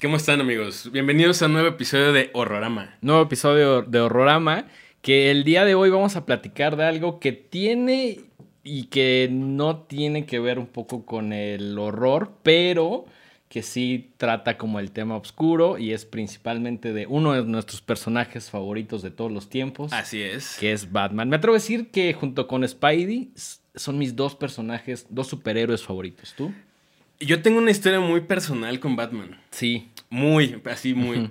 ¿Cómo están amigos? Bienvenidos a un nuevo episodio de Horrorama. Nuevo episodio de Horrorama, que el día de hoy vamos a platicar de algo que tiene y que no tiene que ver un poco con el horror, pero que sí trata como el tema oscuro y es principalmente de uno de nuestros personajes favoritos de todos los tiempos. Así es. Que es Batman. Me atrevo a decir que junto con Spidey son mis dos personajes, dos superhéroes favoritos. ¿Tú? Yo tengo una historia muy personal con Batman. Sí. Muy, así muy.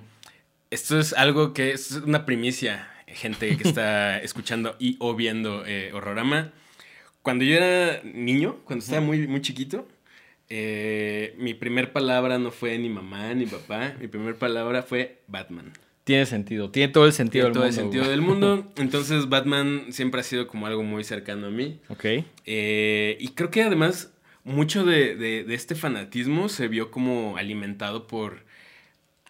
Esto es algo que es una primicia, gente que está escuchando y o viendo eh, Horrorama. Cuando yo era niño, cuando estaba muy, muy chiquito, eh, mi primer palabra no fue ni mamá ni papá, mi primer palabra fue Batman. Tiene sentido, tiene todo el sentido del mundo. Todo el sentido del mundo. Entonces Batman siempre ha sido como algo muy cercano a mí. Ok. Eh, y creo que además mucho de, este fanatismo se vio como alimentado por...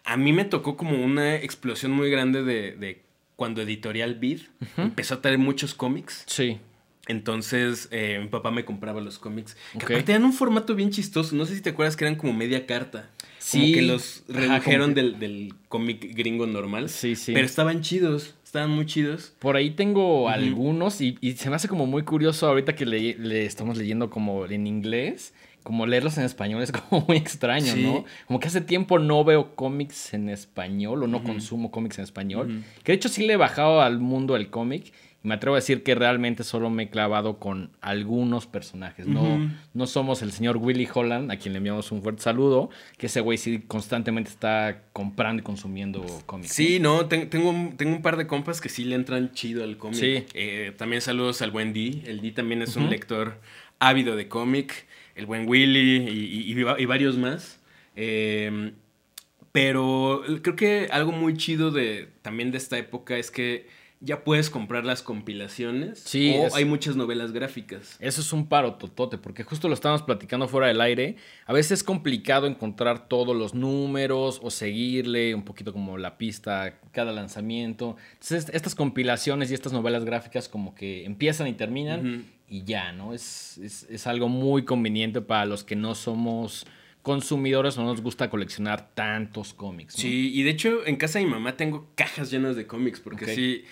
A mí me tocó como una explosión muy grande de, cuando Editorial Vid empezó a traer muchos cómics. Sí. Entonces, eh, mi papá me compraba los cómics. Que aparte tenían un formato bien chistoso. No sé si te acuerdas que eran como media carta. Sí. Como que los redujeron del, cómic gringo normal. Sí, sí. Pero estaban chidos. Estaban muy chidos. Por ahí tengo algunos y, se me hace como muy curioso ahorita que le, estamos leyendo como en inglés. Como leerlos en español es como muy extraño, ¿no? Como que hace tiempo no veo cómics en español o no consumo cómics en español. Que de hecho sí le he bajado al mundo el cómic me atrevo a decir que realmente solo me he clavado con algunos personajes. No, no somos el señor Willy Holland, a quien le enviamos un fuerte saludo, que ese güey sí constantemente está comprando y consumiendo cómics. Sí, no, tengo, un, tengo un par de compas que sí le entran chido al cómic. Sí. Eh, también saludos al buen D. El D también es un lector ávido de cómic. El buen Willy y, varios más. Em, pero creo que algo muy chido de, también de esta época es que ya puedes comprar las compilaciones. Sí. O hay muchas novelas gráficas. Eso es un paro totote, porque justo lo estábamos platicando fuera del aire. A veces es complicado encontrar todos los números o seguirle un poquito como la pista cada lanzamiento. Entonces, estas compilaciones y estas novelas gráficas como que empiezan y terminan y ya, ¿no? Es, es, algo muy conveniente para los que no somos consumidores o no nos gusta coleccionar tantos cómics. Sí, y de hecho en casa de mi mamá tengo cajas llenas de cómics, porque sí,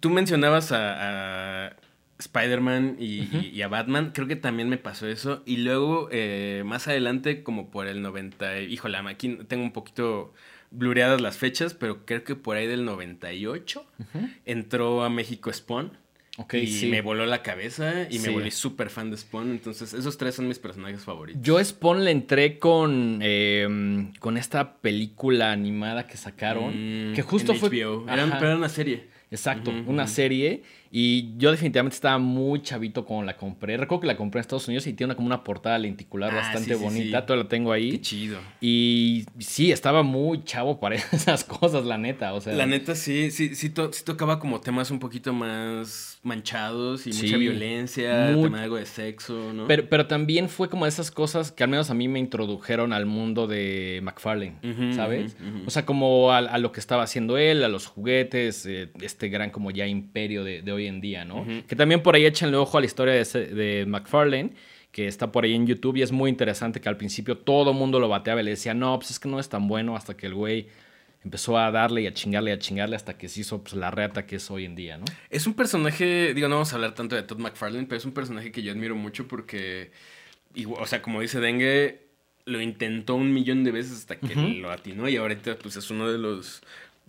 Tú mencionabas a, Spider-Man y, a Batman, creo que también me pasó eso. Y luego, eh, más adelante, como por el 90, híjole, aquí tengo un poquito blureadas las fechas, pero creo que por ahí del 98 entró a México Spawn. y me voló la cabeza y me volví súper fan de Spawn. Entonces, esos tres son mis personajes favoritos. Yo Spawn le entré con, em, con esta película animada que sacaron. Mm, que justo fue. Era, era una serie. Exacto, una serie. Y yo definitivamente estaba muy chavito cuando la compré. Recuerdo que la compré en Estados Unidos y tiene una, como una portada lenticular ah, bastante bonita. Toda la tengo ahí. Qué chido. Y sí, estaba muy chavo para esas cosas, la neta. O sea, la neta sí, sí, sí, tocaba como temas un poquito más manchados y mucha violencia, tema de algo de sexo, ¿no? Pero, pero también fue como esas cosas que al menos a mí me introdujeron al mundo de McFarlane, ¿sabes? O sea, como a, lo que estaba haciendo él, a los juguetes, eh, este gran como ya imperio de, de hoy en día, ¿no? Que también por ahí échenle ojo a la historia de, de McFarlane que está por ahí en YouTube y es muy interesante que al principio todo el mundo lo bateaba y le decía, no, pues es que no es tan bueno hasta que el güey empezó a darle y a chingarle y a chingarle hasta que se hizo pues, la reata que es hoy en día, ¿no? Es un personaje, digo, no vamos a hablar tanto de Todd McFarlane, pero es un personaje que yo admiro mucho porque, o sea, como dice Dengue, lo intentó un millón de veces hasta que lo atinó y ahorita pues es uno de los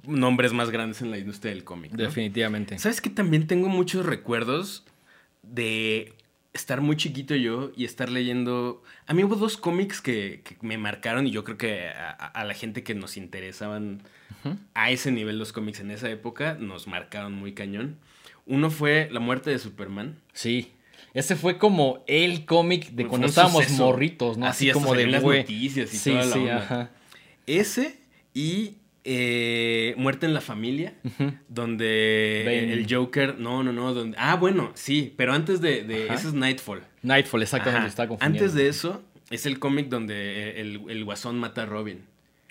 nombres más grandes en la industria del cómic. Definitivamente. ¿Sabes que también tengo muchos recuerdos de estar muy chiquito yo y estar leyendo... A mí hubo dos cómics que, me marcaron y yo creo que a, la gente que nos interesaban a ese nivel los cómics en esa época nos marcaron muy cañón. Uno fue La muerte de Superman. Sí. Ese fue como el cómic de cuando estábamos morritos, ¿no? Así, como de las noticias y toda la sí, Ajá. Ese y eh, Muerte en la familia, donde el Joker, no, no, no, donde, ah, bueno, sí, pero antes de, de eso es Nightfall. Nightfall, exactamente, está confundiendo. Antes de eso es el cómic donde el, el, guasón mata a Robin.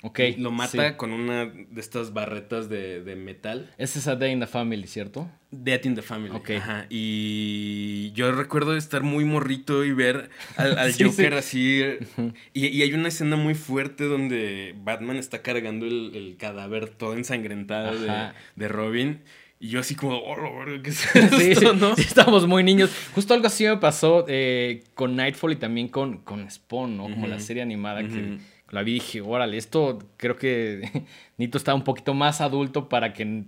Ok. Lo mata con una de estas barretas de, metal. Ese es a Day in the Family, ¿cierto? Death in the Family. Ok. Ajá. Y yo recuerdo estar muy morrito y ver al, Joker así. y, hay una escena muy fuerte donde Batman está cargando el, cadáver todo ensangrentado de, de, Robin. Y yo así como, oh, ¿qué es esto, ¿no? estábamos muy niños. Justo algo así me pasó eh, con Nightfall y también con, con Spawn, ¿no? Como la serie animada que la vi y dije, órale, esto creo que Nito está un poquito más adulto para que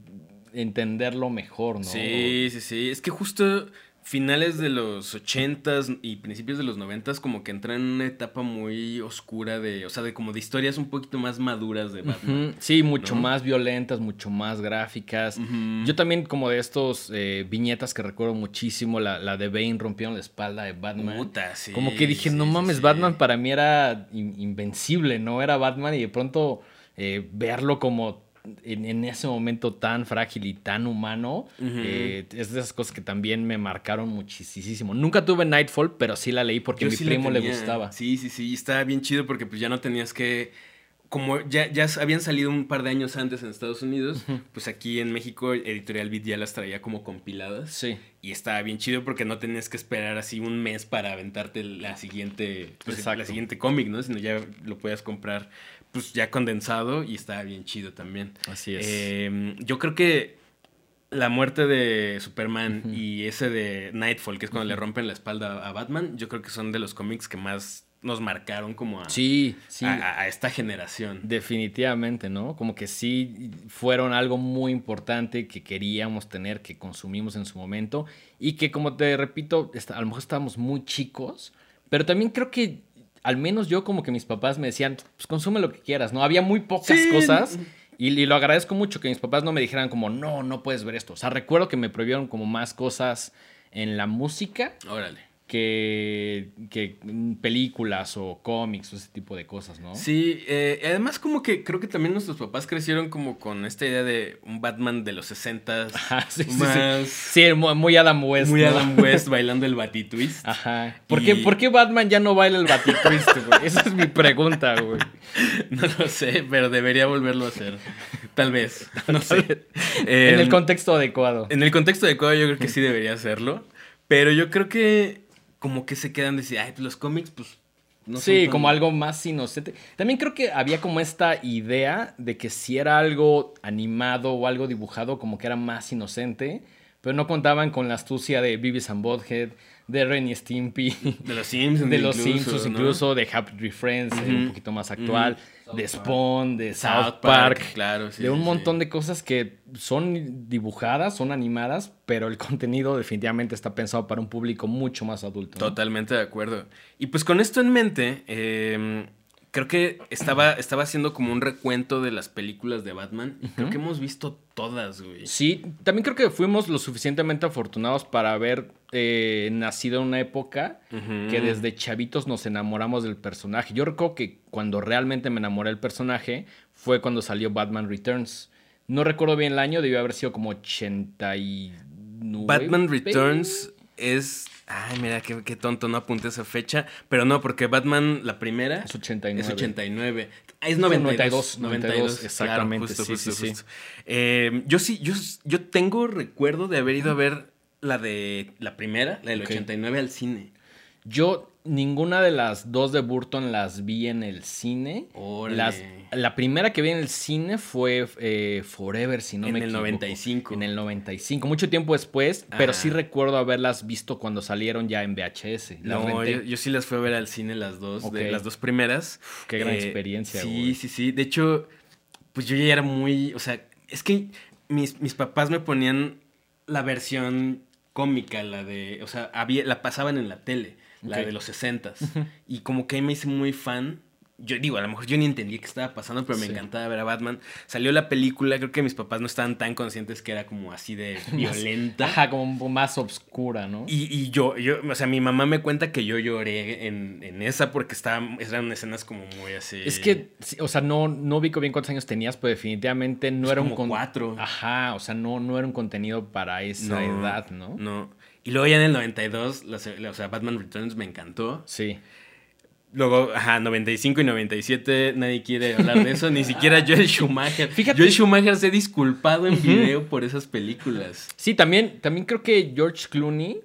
entenderlo mejor, ¿no? Sí, sí, sí. Es que justo finales de los 80s y principios de los 90 como que entran en una etapa muy oscura de, o sea, de como de historias un poquito más maduras de Batman. Sí, mucho más violentas, mucho más gráficas. Yo también como de estos eh, viñetas que recuerdo muchísimo, la, la de Bane rompieron la espalda de Batman. Puta, sí, como que dije, no mames, Batman para mí era invencible, ¿no? Era Batman y de pronto eh, verlo como en, ese momento tan frágil y tan humano, eh, es de esas cosas que también me marcaron muchísimo. Nunca tuve Nightfall, pero sí la leí porque a mi primo le gustaba. Sí, sí, sí, estaba bien chido porque pues ya no tenías que como ya, ya habían salido un par de años antes en Estados Unidos, pues aquí en México Editorial Beat ya las traía como compiladas. Sí. Y estaba bien chido porque no tenías que esperar así un mes para aventarte la siguiente, pues, la siguiente cómic, ¿no? Sino ya lo podías comprar pues ya condensado y estaba bien chido también. Así es. Em, yo creo que la muerte de Superman y ese de Nightfall, que es cuando le rompen la espalda a Batman, yo creo que son de los cómics que más nos marcaron como a, sí, A, esta generación. Definitivamente, ¿no? Como que sí fueron algo muy importante que queríamos tener, que consumimos en su momento y que como te repito, a lo mejor estábamos muy chicos, pero también creo que al menos yo como que mis papás me decían, pues consume lo que quieras, ¿no? Había muy pocas cosas y, y, lo agradezco mucho que mis papás no me dijeran como, no, no puedes ver esto. O sea, recuerdo que me prohibieron como más cosas en la música. Órale que, que películas o cómics o ese tipo de cosas, ¿no? Sí, eh, además como que creo que también nuestros papás crecieron como con esta idea de un Batman de los 60 sí, sí, muy Adam West. Muy Adam West bailando el Batitwist. Ajá. ¿Por, qué, ¿Por qué Batman ya no baila el Batitwist, güey? Esa es mi pregunta, güey. No lo sé, pero debería volverlo a hacer. Tal vez. No sé. en el em, contexto adecuado. En el contexto adecuado yo creo que sí debería hacerlo. Pero yo creo que como que se quedan de decir, ay, pues los cómics, pues no sí, como algo más inocente. También creo que había como esta idea de que si era algo animado o algo dibujado, como que era más inocente, pero no contaban con la astucia de Beavis and Bothead, de Ren y Stimpy, de los Simpsons, de los Simpsons, incluso de Happy Friends, eh, un poquito más actual de Spawn, de South, Park, claro, de un montón de cosas que son dibujadas, son animadas, pero el contenido definitivamente está pensado para un público mucho más adulto. Totalmente de acuerdo. Y pues con esto en mente, eh, creo que estaba, estaba haciendo como un recuento de las películas de Batman. Creo que hemos visto todas, güey. Sí, también creo que fuimos lo suficientemente afortunados para haber eh, nacido en una época que desde chavitos nos enamoramos del personaje. Yo recuerdo que cuando realmente me enamoré del personaje fue cuando salió Batman Returns. No recuerdo bien el año, debió haber sido como 89. Batman Returns es Ay, mira, qué, tonto, no apunté esa fecha. Pero no, porque Batman, la primera. Es 89. Es 89. Es 92. 92, exactamente. sí, sí, sí. Eh, yo sí, yo, yo tengo recuerdo de haber ido a ver la de la primera, la del 89 al cine. Yo ninguna de las dos de Burton las vi en el cine. Las, la primera que vi en el cine fue eh, Forever, si no me equivoco. En el 95. En el 95, mucho tiempo después, pero sí recuerdo haberlas visto cuando salieron ya en VHS. no, yo, sí las fui a ver al cine las dos, de las dos primeras. qué gran eh, experiencia. Sí, sí, sí. De hecho, pues yo ya era muy, o sea, es que mis, mis papás me ponían la versión cómica, la de, o sea, había, la pasaban en la tele la de los 60 Y como que me hice muy fan. Yo digo, a lo mejor yo ni entendí qué estaba pasando, pero me encantaba ver a Batman. Salió la película, creo que mis papás no estaban tan conscientes que era como así de violenta. Ajá, como más oscura, ¿no? Y, yo, yo, o sea, mi mamá me cuenta que yo lloré en, en esa porque estaba, eran escenas como muy así. Es que, o sea, no, no ubico bien cuántos años tenías, pero definitivamente no era un... Como cuatro. Ajá, o sea, no, no era un contenido para esa edad, ¿no? No. Y luego ya en el 92, o sea, Batman Returns me encantó. Sí. Luego, ajá, 95 y 97, nadie quiere hablar de eso, ni siquiera Joel Schumacher. Fíjate. Joel Schumacher se ha disculpado en video por esas películas. Sí, también, también creo que George Clooney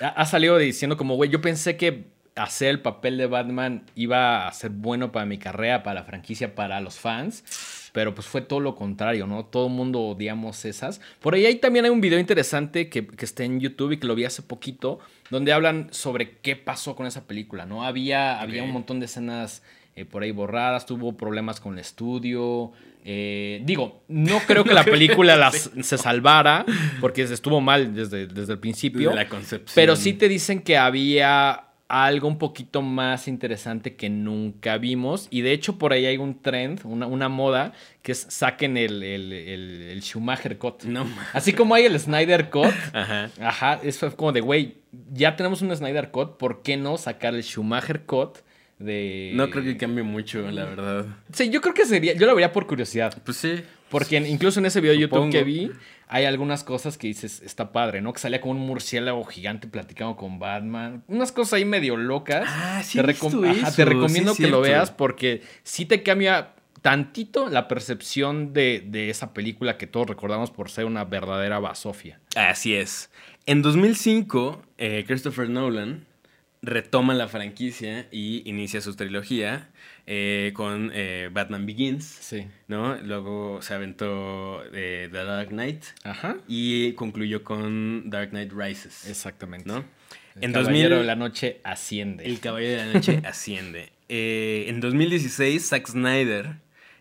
ha salido diciendo como, güey, yo pensé que hacer el papel de Batman iba a ser bueno para mi carrera, para la franquicia, para los fans. Pero pues fue todo lo contrario, ¿no? Todo el mundo odiamos esas. Por ahí, también hay un video interesante que, está en YouTube y que lo vi hace poquito, donde hablan sobre qué pasó con esa película, ¿no? Había, había un montón de escenas eh, por ahí borradas, tuvo problemas con el estudio. Eh, digo, no creo que la película las, se salvara, porque estuvo mal desde, desde el principio. la concepción. Pero sí te dicen que había algo un poquito más interesante que nunca vimos. Y de hecho, por ahí hay un trend, una, moda, que es saquen el, el, Schumacher Cut. No. Así como hay el Snyder Cut. Ajá. Ajá. Eso como de, güey, ya tenemos un Snyder Cut, ¿por qué no sacar el Schumacher Cut? De... No creo que cambie mucho, la verdad. Sí, yo creo que sería. Yo lo vería por curiosidad. Pues sí. Porque incluso en ese video de YouTube que vi, hay algunas cosas que dices, está padre, ¿no? Que salía como un murciélago gigante platicando con Batman. Unas cosas ahí medio locas. Ah, sí. Te, te recomiendo que lo veas porque sí te cambia tantito la percepción de, de, esa película que todos recordamos por ser una verdadera basofia. Así es. En 2005, eh, Christopher Nolan retoma la franquicia y inicia su trilogía eh, con eh, Batman Begins. Sí. ¿no? Luego se aventó The Dark Knight. Ajá. Y concluyó con Dark Knight Rises. Exactamente. ¿no? El Caballero de la Noche asciende. El Caballero de la Noche asciende. Eh, en 2016, Zack Snyder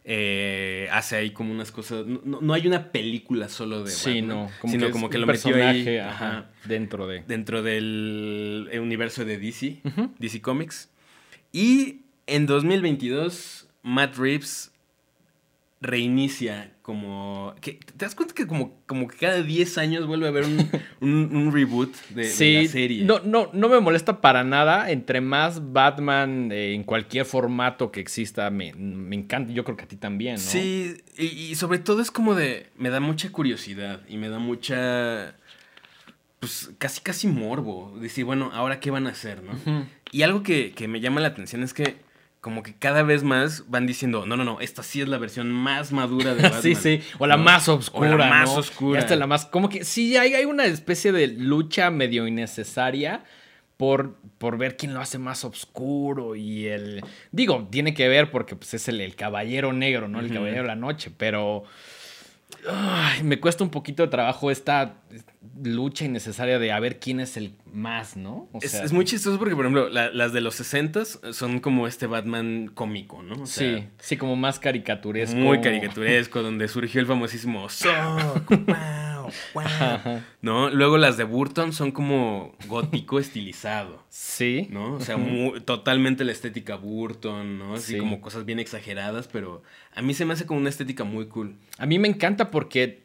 eh, hace ahí como unas cosas. No, hay una película solo de sí, no, como sino como que lo metió ahí dentro de dentro del universo de DC, DC Comics. Y en 2022 Matt Reeves reinicia como... ¿Te das cuenta que como, como que cada 10 años vuelve a haber un, reboot de, la serie? No, no, no me molesta para nada. Entre más Batman eh, en cualquier formato que exista, me, encanta. Yo creo que a ti también, ¿no? Sí, y, sobre todo es como de... Me da mucha curiosidad y me da mucha... Pues casi casi morbo. Decir, bueno, ahora qué van a hacer, ¿no? Y algo que, que me llama la atención es que como que cada vez más van diciendo, no, no, no, esta sí es la versión más madura de Batman. sí, sí, o la más oscura. O la más oscura. esta es la más, como que sí, hay, hay una especie de lucha medio innecesaria por, por ver quién lo hace más oscuro y el... Digo, tiene que ver porque pues, es el, caballero negro, ¿no? El caballero de la noche, pero... me cuesta un poquito de trabajo esta lucha innecesaria de a ver quién es el más, ¿no? es, muy chistoso porque, por ejemplo, las de los 60 son como este Batman cómico, ¿no? sí, sí, como más caricaturesco. Muy caricaturesco, donde surgió el famosísimo ¿No? Luego las de Burton son como gótico estilizado. Sí. ¿No? O sea, totalmente la estética Burton, ¿no? Así como cosas bien exageradas, pero a mí se me hace como una estética muy cool. A mí me encanta porque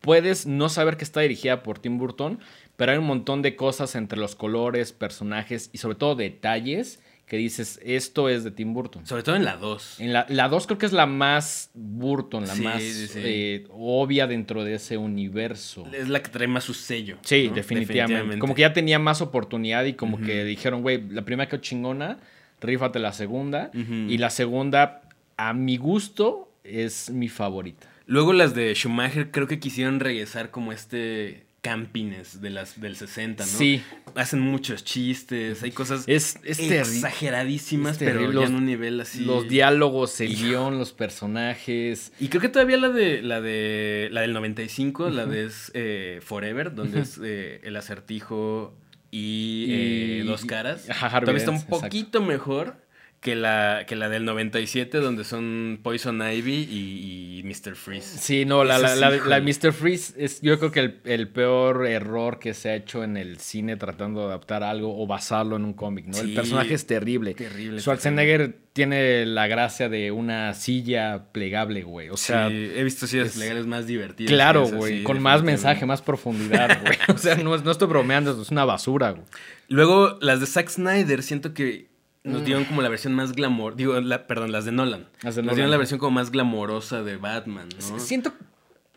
puedes no saber que está dirigida por Tim Burton, pero hay un montón de cosas entre los colores, personajes y sobre todo detalles que dices, esto es de Tim Burton. Sobre todo en la 2. En la 2 creo que es la más Burton, la más eh, obvia dentro de ese universo. Es la que trae más su sello. Sí, definitivamente. Como que ya tenía más oportunidad y como que dijeron, güey, la primera quedó chingona, rífate la segunda. Y la segunda, a mi gusto, es mi favorita. Luego las de Schumacher creo que quisieron regresar como este campines de las del 60, ¿no? Sí. Hacen muchos chistes, hay cosas es, exageradísimas, pero ya en un nivel así. Los diálogos, el guion, los personajes. Y creo que todavía la de la de la del 95, la de eh, Forever, donde es eh, el acertijo y, eh, dos caras. todavía está un poquito mejor que la, que la del 97, donde son Poison Ivy y, Mr. Freeze. Sí, no, la, la, la, Mr. Freeze es yo creo que el, el, peor error que se ha hecho en el cine tratando de adaptar algo o basarlo en un cómic, ¿no? el personaje es terrible. Terrible. Schwarzenegger tiene la gracia de una silla plegable, güey. O sea, he visto sillas plegables más divertidas. Claro, güey, con más mensaje, más profundidad, güey. o sea, no, no estoy bromeando, es una basura, güey. Luego, las de Zack Snyder, siento que nos dieron como la versión más glamour, digo, la, perdón, las de Nolan. Las de Nos dieron la versión como más glamorosa de Batman, ¿no? Siento...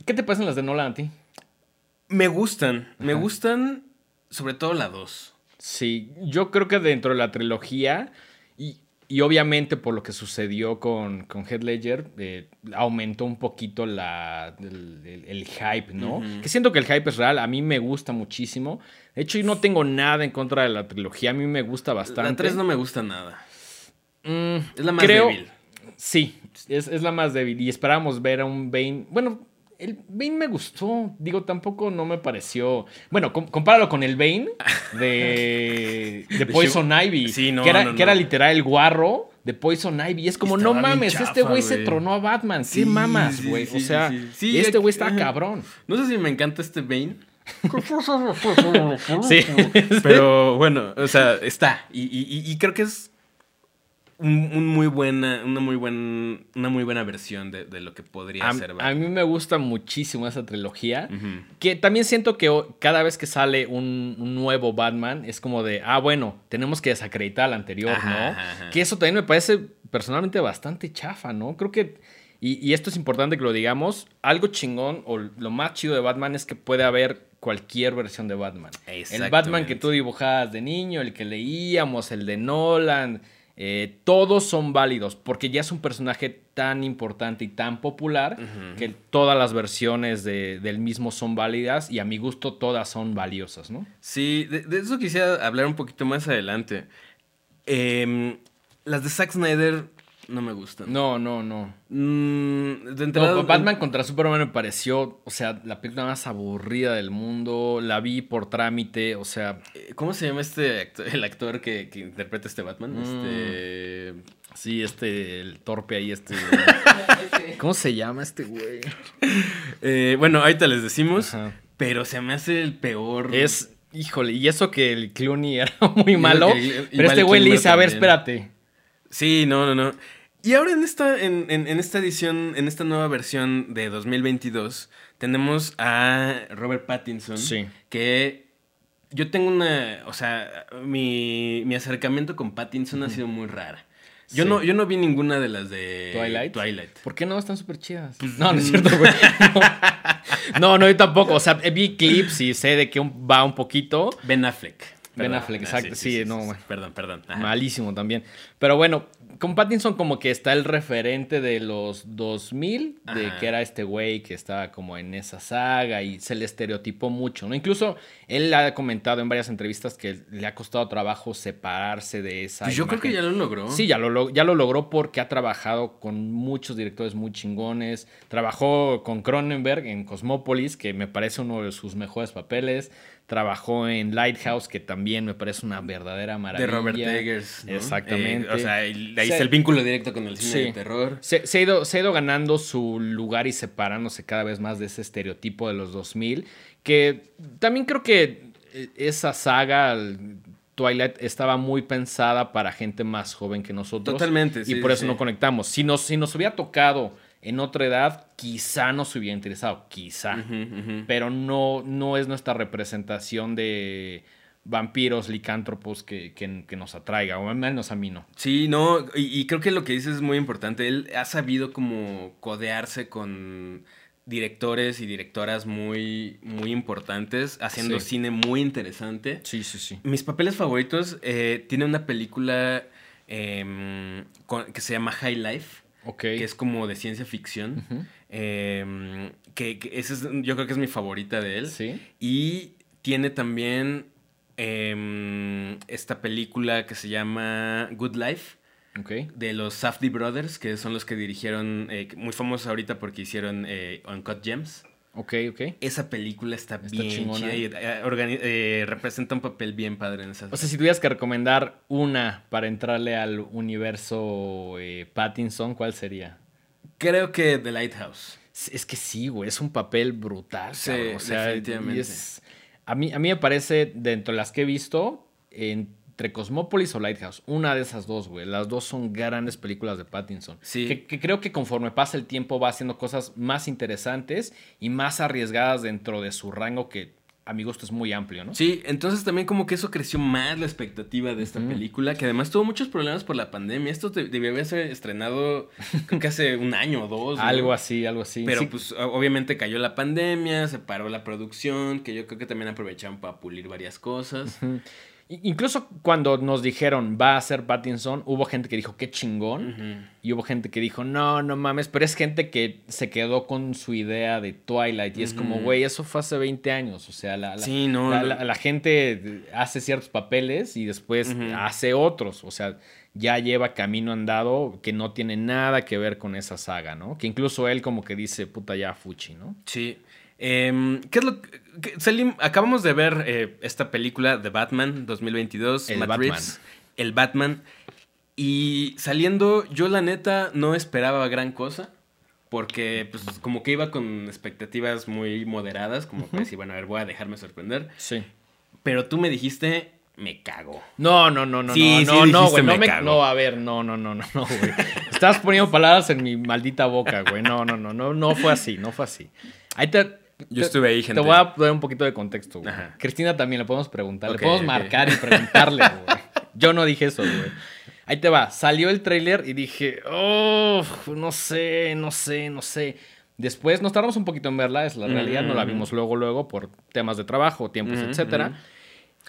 ¿Qué te parecen las de Nolan a ti? Me gustan, me gustan sobre todo la 2. Sí, yo creo que dentro de la trilogía y obviamente por lo que sucedió con, con Head Ledger, eh, aumentó un poquito la, el, hype, ¿no? Que siento que el hype es real, a mí me gusta muchísimo. De hecho, yo no tengo nada en contra de la trilogía, a mí me gusta bastante. La 3 no me gusta nada. Mm, es la más débil. Sí, es, es, la más débil. Y esperábamos ver a un Bane. Bueno, el Bane me gustó. Digo, tampoco no me pareció. Bueno, compáralo con el Bane de, de Poison Ivy. Sí, no, que, era, que era literal el guarro de Poison Ivy. Es como, no mames, este güey se tronó a Batman. ¿Qué mamas, güey? o sea, este güey está cabrón. No sé si me encanta este Bane. sí. Pero bueno, o sea, está. y creo que es un, muy buena, una muy buen, una muy buena versión de, lo que podría ser. A mí me gusta muchísimo esa trilogía. Que también siento que cada vez que sale un, nuevo Batman es como de, ah, bueno, tenemos que desacreditar al anterior, ¿no? Que eso también me parece personalmente bastante chafa, ¿no? Creo que, y, y esto es importante que lo digamos, algo chingón o lo más chido de Batman es que puede haber cualquier versión de Batman. El Batman que tú dibujabas de niño, el que leíamos, el de Nolan eh, todos son válidos porque ya es un personaje tan importante y tan popular que todas las versiones del mismo son válidas y a mi gusto todas son valiosas, ¿no? Sí, de, eso quisiera hablar un poquito más adelante. Em, las de Zack Snyder no me gustan. No, no, no. Mm, Batman contra Superman me pareció, o sea, la película más aburrida del mundo. La vi por trámite, o sea. Eh, ¿Cómo se llama este actor, el actor que, interpreta a este Batman? Mm. Este. Sí, este, el torpe ahí, este. ¿Cómo se llama este güey? Eh, bueno, ahorita les decimos. Pero se me hace el peor. Es, híjole, y eso que el Clooney era muy malo. pero este güey le dice, a ver, espérate. Sí, no, no, no. Y ahora en esta, en, esta edición, en esta nueva versión de 2022, tenemos a Robert Pattinson. Sí. Que yo tengo una. O sea, mi, mi acercamiento con Pattinson ha sido muy rara. Yo, no, yo no vi ninguna de las de Twilight. Twilight. ¿Por qué no? Están súper chidas. Pues, no, no es cierto, güey. No. no, yo tampoco. O sea, vi clips y sé de qué va un poquito. Ben Affleck. Ben Affleck, ah, exacto. sí, no, Perdón, perdón. Malísimo también. Pero bueno, con Pattinson como que está el referente de los 2000, de que era este güey que estaba como en esa saga y se le estereotipó mucho, ¿no? Incluso él ha comentado en varias entrevistas que le ha costado trabajo separarse de esa. Pues yo creo que ya lo logró. Sí, ya lo, ya lo logró porque ha trabajado con muchos directores muy chingones. Trabajó con Cronenberg en Cosmópolis, que me parece uno de sus mejores papeles. Trabajó en Lighthouse, que también me parece una verdadera maravilla. De Robert Eggers. Exactamente. Eh, o sea, ahí está el vínculo directo con el cine de terror. Se, ha ido, se ha ido ganando su lugar y separándose cada vez más de ese estereotipo de los 2000. Que también creo que eh, esa saga, Twilight, estaba muy pensada para gente más joven que nosotros. Totalmente. Y por eso no conectamos. Si nos, si nos hubiera tocado en otra edad quizá nos hubiera interesado, quizá, pero no, no es nuestra representación de vampiros, licántropos que, que, nos atraiga, o al menos a mí no. Sí, no, y, creo que lo que dices es muy importante. Él ha sabido como codearse con directores y directoras muy, muy importantes, haciendo cine muy interesante. Sí, sí, sí. Mis papeles favoritos, eh, tiene una película em, que se llama High Life que es como de ciencia ficción. Em, que, es, yo creo que es mi favorita de él. Sí. Y tiene también em, esta película que se llama Good Life. De los Safdie Brothers, que son los que dirigieron, eh, muy famosos ahorita porque hicieron eh, Uncut Gems. Ok, ok. Esa película está, bien chida y eh, representa un papel bien padre en esa. O sea, si tuvieras que recomendar una para entrarle al universo eh, Pattinson, ¿cuál sería? Creo que The Lighthouse. Es que sí, güey, es un papel brutal. Sí, o sea, definitivamente. a, mí, a mí me parece, dentro de las que he visto, en entre Cosmópolis o Lighthouse. Una de esas dos, güey. Las dos son grandes películas de Pattinson. Sí. Que, creo que conforme pasa el tiempo va haciendo cosas más interesantes y más arriesgadas dentro de su rango que a mi gusto es muy amplio, ¿no? Sí, entonces también como que eso creció más la expectativa de esta película, que además tuvo muchos problemas por la pandemia. Esto debió haberse estrenado creo que hace un año o dos. algo así, algo así. Pero pues obviamente cayó la pandemia, se paró la producción, que yo creo que también aprovecharon para pulir varias cosas. Incluso cuando nos dijeron va a ser Pattinson, hubo gente que dijo qué chingón. Y hubo gente que dijo no, no mames. Pero es gente que se quedó con su idea de Twilight. Y es como, güey, eso fue hace 20 años. O sea, la, la, gente hace ciertos papeles y después hace otros. O sea, ya lleva camino andado que no tiene nada que ver con esa saga, ¿no? Que incluso él como que dice, puta ya fuchi, ¿no? Sí. Em, ¿Qué es lo que, Selim, acabamos de ver eh, esta película de Batman 2022, el Batman. el Batman. Y saliendo, yo la neta no esperaba gran cosa. Porque, pues, como que iba con expectativas muy moderadas. Como que decir, bueno, a ver, voy a dejarme sorprender. Sí. Pero tú me dijiste, me cago. No, no, no, no, sí, no, no, güey. No, me, no, a ver, no, no, no, no, no, güey. Estás poniendo palabras en mi maldita boca, güey. No, no, no, no, no fue así, no fue así. Ahí te, yo estuve ahí, gente. Te voy a dar un poquito de contexto, güey. Cristina también le podemos preguntar. le podemos marcar y preguntarle, güey. Yo no dije eso, güey. Ahí te va. Salió el tráiler y dije, oh, no sé, no sé, no sé. Después nos tardamos un poquito en verla, es la realidad. No la vimos luego, luego por temas de trabajo, tiempos, etcétera.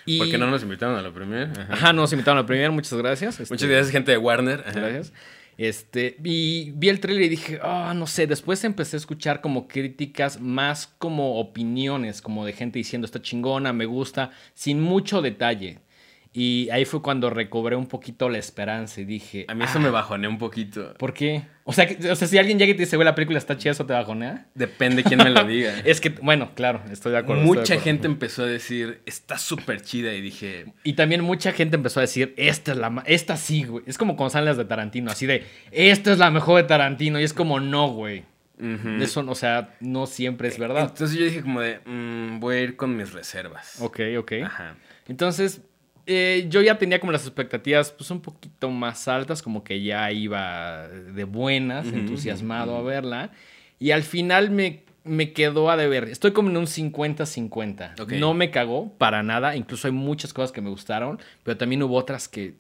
Y... Porque no nos invitaron a la premier. Ajá, Ajá no nos invitaron a la premier. Muchas gracias. Muchas este, gracias, gente de Warner. Gracias. Este, y vi el trailer y dije, ah, no sé, después empecé a escuchar como críticas más como opiniones, como de gente diciendo, está chingona, me gusta, sin mucho detalle. Y ahí fue cuando recobré un poquito la esperanza y dije... A mí eso me ah, bajoneó un poquito. ¿Por qué? O sea, o sea, si alguien llega y te dice, güey, la película está chida, ¿eso te bajonea? Depende quién me lo diga. es que, bueno, claro, estoy de acuerdo. Mucha gente empezó a decir, está súper chida y dije... Y también mucha gente empezó a decir, esta es la... Esta sí, güey. Es como con salen de Tarantino, así de, esta es la mejor de Tarantino. Y es como, no, güey. Eso, o sea, no siempre es verdad. Entonces yo dije como de, mm, voy a ir con mis reservas. Ok, ok. Ajá. Entonces, eh, yo ya tenía como las expectativas pues un poquito más altas, como que ya iba de buenas, entusiasmado a verla. Y al final me, me quedó a deber. Estoy como en un 50-50. No me cagó para nada. Incluso hay muchas cosas que me gustaron, pero también hubo otras que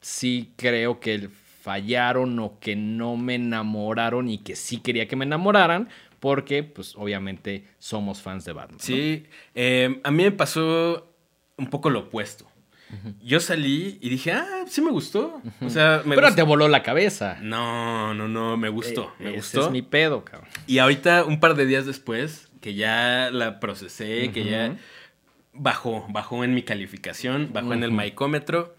sí creo que fallaron o que no me enamoraron y que sí quería que me enamoraran. Porque, pues, obviamente somos fans de Batman. Sí, eh, a mí me pasó un poco lo opuesto. Yo salí y dije, ah, sí me gustó. O sea, me Pero te voló la cabeza. No, no, no, me gustó. me gustó. es mi pedo, cabrón. Y ahorita, un par de días después, que ya la procesé, que ya bajó, bajó en mi calificación, bajó en el maicómetro.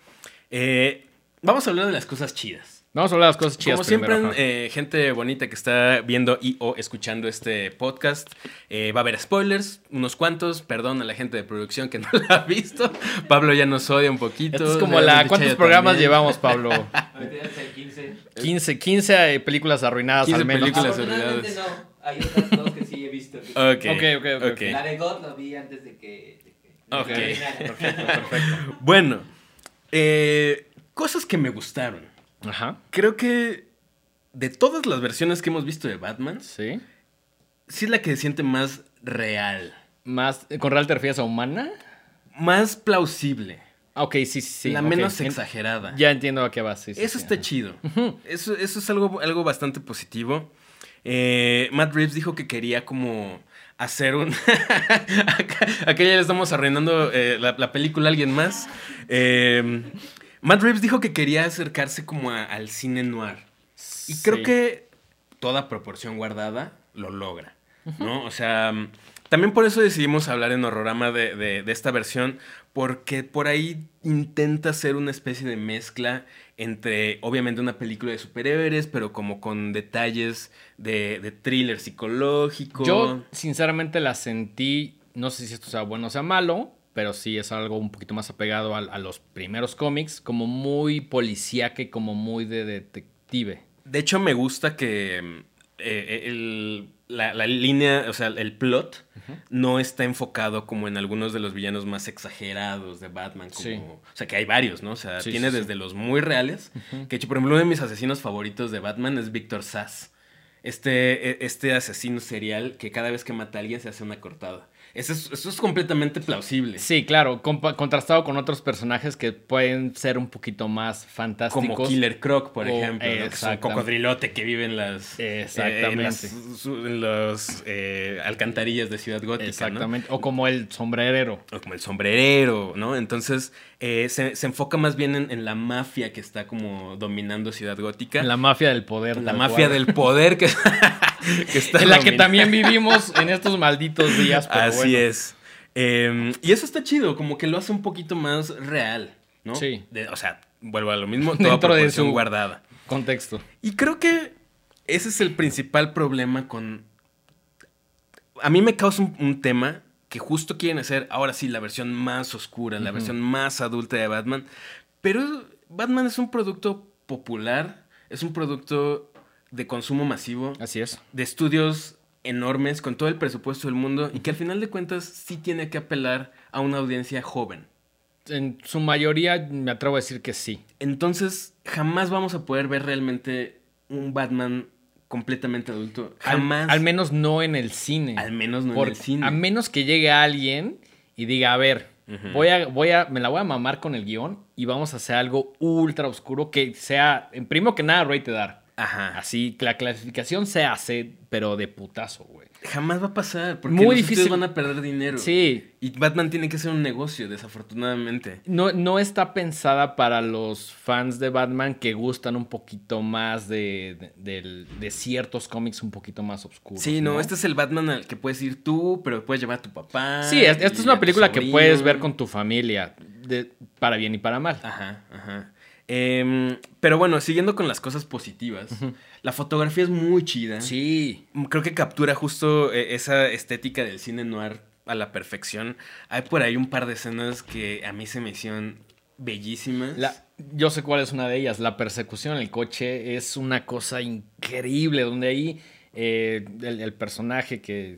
Eh, vamos a hablar de las cosas chidas. Vamos a hablar de las cosas chidas. Como siempre, eh, gente bonita que está viendo y o escuchando este podcast, eh, va a haber spoilers, unos cuantos. Perdón a la gente de producción que no la ha visto. Pablo ya nos odia un poquito. es como la. ¿Cuántos programas llevamos, Pablo? 15. 15, 15 películas arruinadas 15 al menos. películas arruinadas. no. Hay otras dos que sí he visto. Ok, ok, ok. La de God lo vi antes de que. ok, perfecto, perfecto. Bueno, eh, cosas que me gustaron. Ajá. Creo que de todas las versiones que hemos visto de Batman, sí, sí es la que se siente más real. Más, ¿Con real te refieres a humana? Más plausible. Ah, ok, sí, sí. La menos exagerada. Ya entiendo a qué vas. eso está chido. eso, eso es algo, algo bastante positivo. Eh, Matt Reeves dijo que quería como hacer un... acá, ya le estamos arruinando eh, la, la, película a alguien más. Eh, Matt Reeves dijo que quería acercarse como al cine noir. Y creo que toda proporción guardada lo logra, ¿no? O sea, también por eso decidimos hablar en Horrorama de, de, esta versión, porque por ahí intenta hacer una especie de mezcla entre, obviamente, una película de superhéroes, pero como con detalles de, de thriller psicológico. Yo, sinceramente, la sentí, no sé si esto sea bueno o sea malo, pero sí es algo un poquito más apegado a, los primeros cómics, como muy policíaque, como muy de detective. De hecho, me gusta que eh, la, línea, o sea, el plot no está enfocado como en algunos de los villanos más exagerados de Batman. O sea, que hay varios, ¿no? O sea, tiene desde los muy reales, que hecho, por ejemplo, uno de mis asesinos favoritos de Batman es Víctor Sass. Este, e, este asesino serial que cada vez que mata a alguien se hace una cortada. Eso es, eso es completamente plausible. Sí, claro, contrastado con otros personajes que pueden ser un poquito más fantásticos. Como Killer Croc, por O- ejemplo, ¿no? que es un exactamente. cocodrilote que vive en las, Exactamente. eh, en las en eh, alcantarillas de Ciudad Gótica. ¿no? Exactamente. O como el sombrerero. O como el sombrerero, ¿no? Entonces eh, se, se enfoca más bien en, en la mafia que está como dominando Ciudad Gótica. La mafia del poder. La mafia cual. del poder que, que está En la que también vivimos en estos malditos días. Pero Así bueno. es. Eh, y eso está chido, como que lo hace un poquito más real, ¿no? Sí. De- o sea, vuelvo a lo mismo, toda Dentro de su- guardada. Contexto. Y creo que ese es el principal problema con... A mí me causa un, un tema que justo quieren hacer ahora sí la versión más oscura, la versión más adulta de Batman. Pero Batman es un producto popular, es un producto de consumo masivo, Así es. de estudios enormes, con todo el presupuesto del mundo, y que al final de cuentas sí tiene que apelar a una audiencia joven. En su mayoría me atrevo a decir que sí. Entonces, jamás vamos a poder ver realmente un Batman completamente adulto. Jamás. Al, menos no en el cine. Al menos no en el cine. A menos que llegue alguien y diga, a ver, voy a, voy a, me la voy a mamar con el guion y vamos a hacer algo ultra oscuro que sea, en primero que nada, rated R. Ajá. Así, que la clasificación se hace, pero de putazo, güey. Jamás va a pasar. Porque Muy difícil. van a perder dinero. Sí, Y Batman tiene que ser un negocio, desafortunadamente. no, no está pensada para los fans de Batman que gustan un poquito más de, de, de ciertos cómics un poquito más oscuros. Sí, no, este es el Batman al que puedes ir tú, pero puedes llevar a tu papá. Sí, es- esta es una película que puedes ver con tu familia, de, para bien y para mal. Ajá, ajá. Em, pero bueno, siguiendo con las cosas positivas, la fotografía es muy chida. Sí. Creo que captura justo eh, esa estética del cine noir a la perfección. Hay por ahí un par de escenas que a mí se me hicieron bellísimas. La- yo sé cuál es una de ellas. La persecución en el coche es una cosa increíble, donde ahí eh, el, el personaje que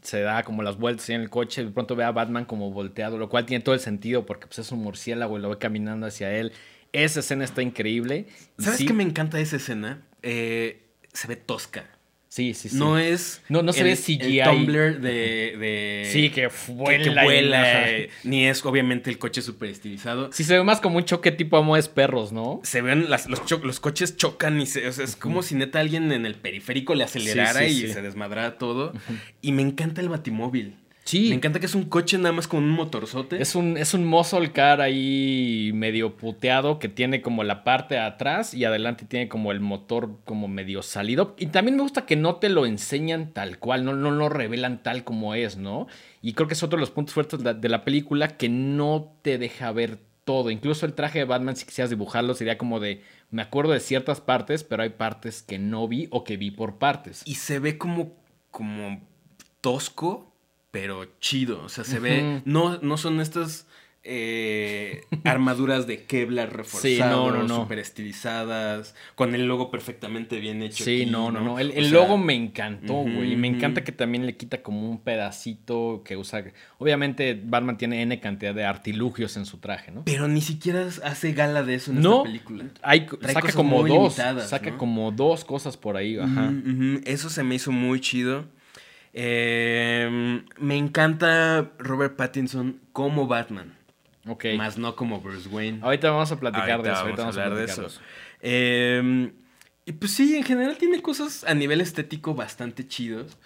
se da como las vueltas en el coche, de pronto ve a Batman como volteado, lo cual tiene todo el sentido porque pues, es un murciélago y lo ve caminando hacia él. Esa escena está increíble. ¿Sabes sí- qué me encanta esa escena? Eh, se ve tosca. Sí, sí, sí. No es. No- no se el- ve CGI. El Tumblr de. de- Sí, que vuela. que vuela, Ni es, obviamente, el coche súper estilizado. Sí, se ve más como un choque tipo Amores Perros, ¿no? Se ven, las- los, los coches chocan y se, o sea, es como si neta alguien en el periférico le acelerara Sí, sí, y sí. se desmadrara todo. Y me encanta el batimóvil. Sí. Me encanta que es un coche nada más con un motorzote. Es un, es un muscle car ahí medio puteado que tiene como la parte de atrás y adelante tiene como el motor como medio salido. Y también me gusta que no te lo enseñan tal cual, no, no lo revelan tal como es, ¿no? Y creo que es otro de los puntos fuertes de la, de la película que no te deja ver todo. Incluso el traje de Batman, si quisieras dibujarlo, sería como de, me acuerdo de ciertas partes, pero hay partes que no vi o que vi por partes. Y se ve como, como tosco, pero chido. O sea, se ve. No, no son estas eh, armaduras de Kevlar reforzadas, Sí, no, no, no. super estilizadas, con el logo perfectamente bien hecho. Sí, aquí, no, no, no. El, O el sea, logo me encantó, güey. Y me encanta que también le quita como un pedacito que usa. Obviamente, Batman tiene N cantidad de artilugios en su traje, ¿no? Pero ni siquiera hace gala de eso en No. esta película. Hay, Trae saca como dos. saca como dos cosas por ahí, ajá. Eso se me hizo muy chido. Eh, me encanta Robert Pattinson como Batman, Ok. más no como Bruce Wayne. Ahorita vamos a platicar Ahorita de eso. ahorita vamos a hablar de eso. Eh, y pues sí, en general tiene cosas a nivel estético bastante chidos,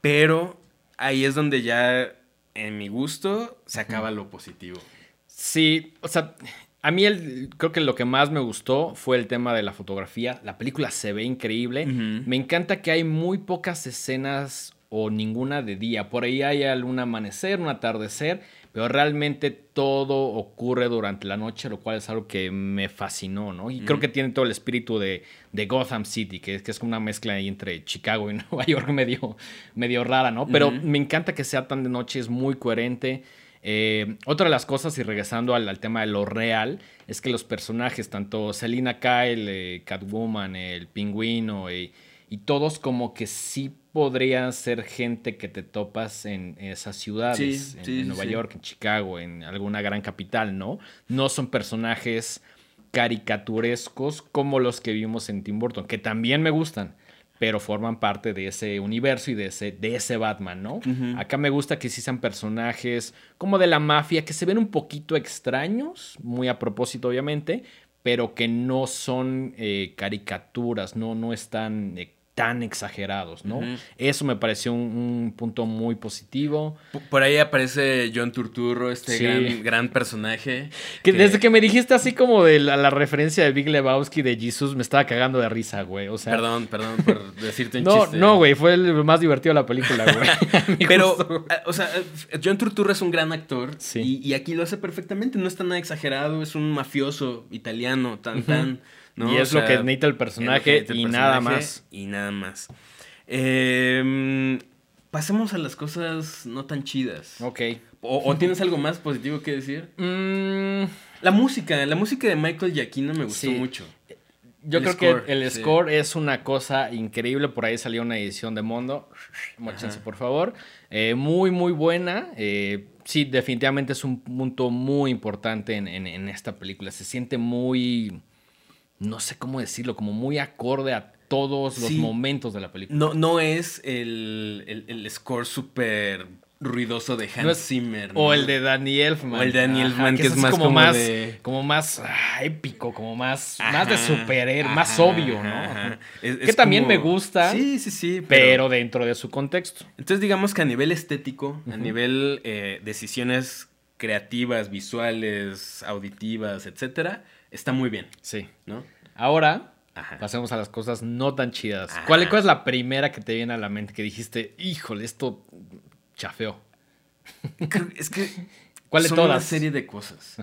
pero ahí es donde ya, en mi gusto, se acaba lo positivo. Sí, o sea, a mí el, creo que lo que más me gustó fue el tema de la fotografía. La película se ve increíble. Me encanta que hay muy pocas escenas o ninguna de día. Por ahí hay algún amanecer, un atardecer, pero realmente todo ocurre durante la noche, lo cual es algo que me fascinó, ¿no? Y creo que tiene todo el espíritu de, de Gotham City, que, es- que es como una mezcla ahí entre Chicago y Nueva York medio, medio rara, ¿no? Pero me encanta que sea tan de noche, es muy coherente. Eh, otra de las cosas, y regresando al, al tema de lo real, es que los personajes, tanto Selina Kyle, eh, Catwoman, el pingüino, eh, y todos como que sí podrían ser gente que te topas en esas ciudades, Sí, en, sí, en sí, Nueva sí. York, en Chicago, en alguna gran capital, ¿no? No son personajes caricaturescos como los que vimos en Tim Burton, que también me gustan, pero forman parte de ese universo y de ese, de ese Batman, ¿no? Acá me gusta que sí sean personajes como de la mafia, que se ven un poquito extraños, muy a propósito obviamente, pero que no son eh, caricaturas, no, no están eh, tan exagerados, ¿no? Eso me pareció un, punto muy positivo. Por ahí aparece John Turturro, este gran, personaje. Que, desde que me dijiste así como de la, referencia de Big Lebowski de Jesus, me estaba cagando de risa, güey. O sea, perdón, perdón por decirte un no, chiste. No, güey, fue el más divertido de la película, güey. Pero, o sea, John Turturro es un gran actor sí. y, aquí lo hace perfectamente. No está nada exagerado, es un mafioso italiano, tan, tan y es lo que necesita el personaje y nada más. Y nada más. Em, pasemos a las cosas no tan chidas. Ok. ¿O, tienes algo más positivo que decir? Mm. La música, la música de Michael Giacchino me gustó mucho. Yo creo que el score es una cosa increíble. Por ahí salió una edición de Mondo. Muchas por favor. Eh, muy, muy buena. Eh, sí, definitivamente es un punto muy importante en esta película. Se siente muy no sé cómo decirlo, como muy acorde a todos los momentos de la película. No, no es el, score súper ruidoso de Hans Zimmer. O el de Danny Elfman. O el de Danny Elfman, que, es, más como, más, como más ah, épico, como más, más de superhéroe, más obvio, ¿no? que también me gusta. Sí, sí, sí. Pero... dentro de su contexto. Entonces, digamos que a nivel estético, a nivel eh, decisiones creativas, visuales, auditivas, etcétera, está muy bien. Sí. ¿No? Ahora, pasemos a las cosas no tan chidas. ¿Cuál, es la primera que te viene a la mente que dijiste, híjole, esto chafeó? es que ¿Cuál son una serie de cosas.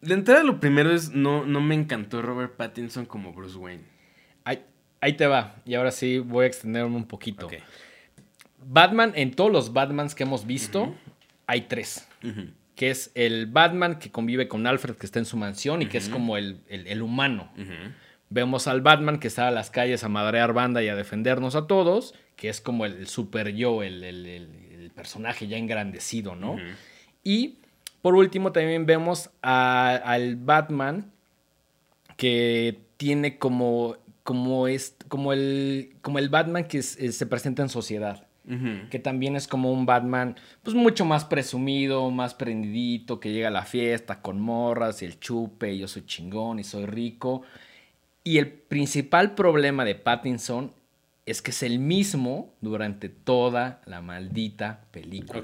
De entrada, lo primero es, no, no me encantó Robert Pattinson como Bruce Wayne. Ahí, te va. Y ahora sí voy a extenderme un poquito. Batman, en todos los Batmans que hemos visto, hay tres que es el Batman que convive con Alfred, que está en su mansión y que es como el, humano. Vemos al Batman que está a las calles a madrear banda y a defendernos a todos, que es como el super yo, el, personaje ya engrandecido, ¿no? Y por último también vemos al Batman que tiene como, como, es, como, el, como el Batman que se presenta en sociedad que también es como un Batman, pues mucho más presumido, más prendidito, que llega a la fiesta con morras y el chupe, y yo soy chingón y soy rico. Y el principal problema de Pattinson es que es el mismo durante toda la maldita película.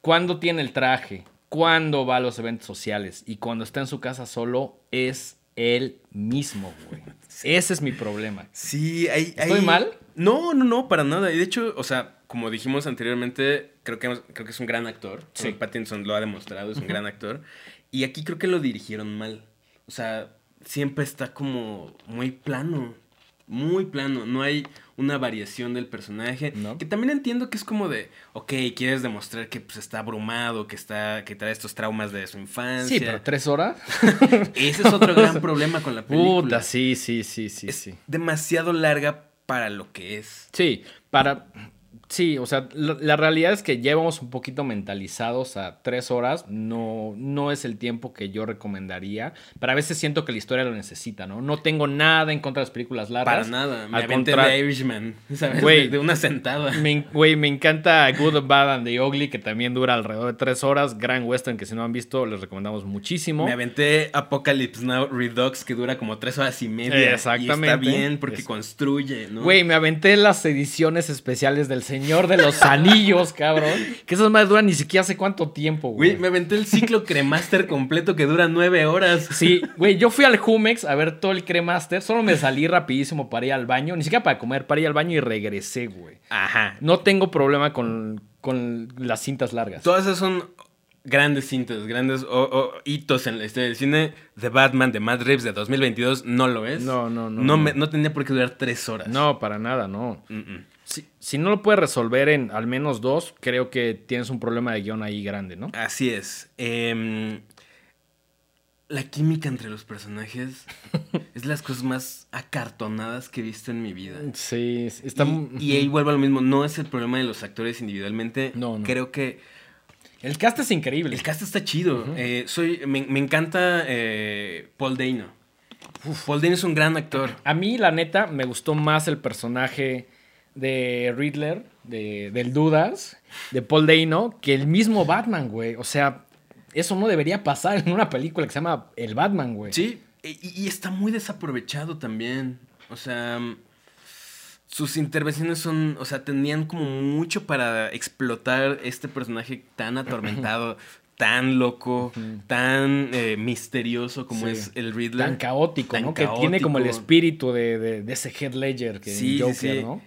Cuando tiene el traje, cuando va a los eventos sociales y cuando está en su casa solo, es el mismo, güey. Ese es mi problema. Sí, hay... ¿Estoy mal? No, no, no, para nada. Y de hecho, o sea, como dijimos anteriormente, creo que, creo que es un gran actor. Sí. Pattinson lo ha demostrado, es un gran actor. Y aquí creo que lo dirigieron mal. O sea, siempre está como muy plano. Muy plano. No hay una variación del personaje. Que también entiendo que es como de, ok, quieres demostrar que pues, está abrumado, que está, que trae estos traumas de su infancia. Sí, pero tres horas. Ese es otro gran problema con la película. Puta, sí, sí, sí, sí, sí. Demasiado larga para lo que es. Sí, para Sí, o sea, la, realidad es que llevamos un poquito mentalizados a tres horas. No, no es el tiempo que yo recomendaría. Pero a veces siento que la historia lo necesita, ¿no? No tengo nada en contra de las películas largas. Para nada. Me aventé de Irishman, ¿sabes? de una sentada. Güey, me, encanta Good, Bad and the Ugly, que también dura alrededor de tres horas. Gran Western, que si no han visto, les recomendamos muchísimo. Me aventé Apocalypse Now Redux, que dura como tres horas y media. exactamente. Y está bien porque construye, ¿no? Güey, me aventé las ediciones especiales del Señor de los Anillos, cabrón. Que esas más duran ni siquiera hace cuánto tiempo, güey. me aventé el ciclo Cremaster completo que dura nueve horas. Sí, güey, yo fui al Jumex a ver todo el Cremaster. Solo me salí rapidísimo para ir al baño. Ni siquiera para comer, para ir al baño y regresé, güey. Ajá. No tengo problema con, con las cintas largas. Todas esas son grandes cintas, grandes hitos en la historia del cine. The Batman de Matt Reeves de 2022 no lo es. No, no, no. No, Me, no tenía por qué durar tres horas. No, para nada, no. Si, no lo puedes resolver en al menos dos, creo que tienes un problema de guion ahí grande, ¿no? Así es. Em, la química entre los personajes es las cosas más acartonadas que he visto en mi vida. Sí, está... Y, y ahí vuelvo a lo mismo. No es el problema de los actores individualmente. No, no. Creo que... El cast es increíble. El cast está chido. Eh, soy, me, encanta eh, Paul Dano. Paul Dano es un gran actor. A mí, la neta, me gustó más el personaje de Riddler, de, del Dudas, de Paul Dano, que el mismo Batman, güey. O sea, eso no debería pasar en una película que se llama El Batman, güey. Sí, y, y está muy desaprovechado también. O sea, sus intervenciones son, o sea, tenían como mucho para explotar este personaje tan atormentado, tan loco, tan eh, misterioso como Sí. es el Riddler. Tan caótico, Tan ¿no? Que tiene como el espíritu de, de- de ese Head Ledger que Sí, sí, Joker, sí. ¿no?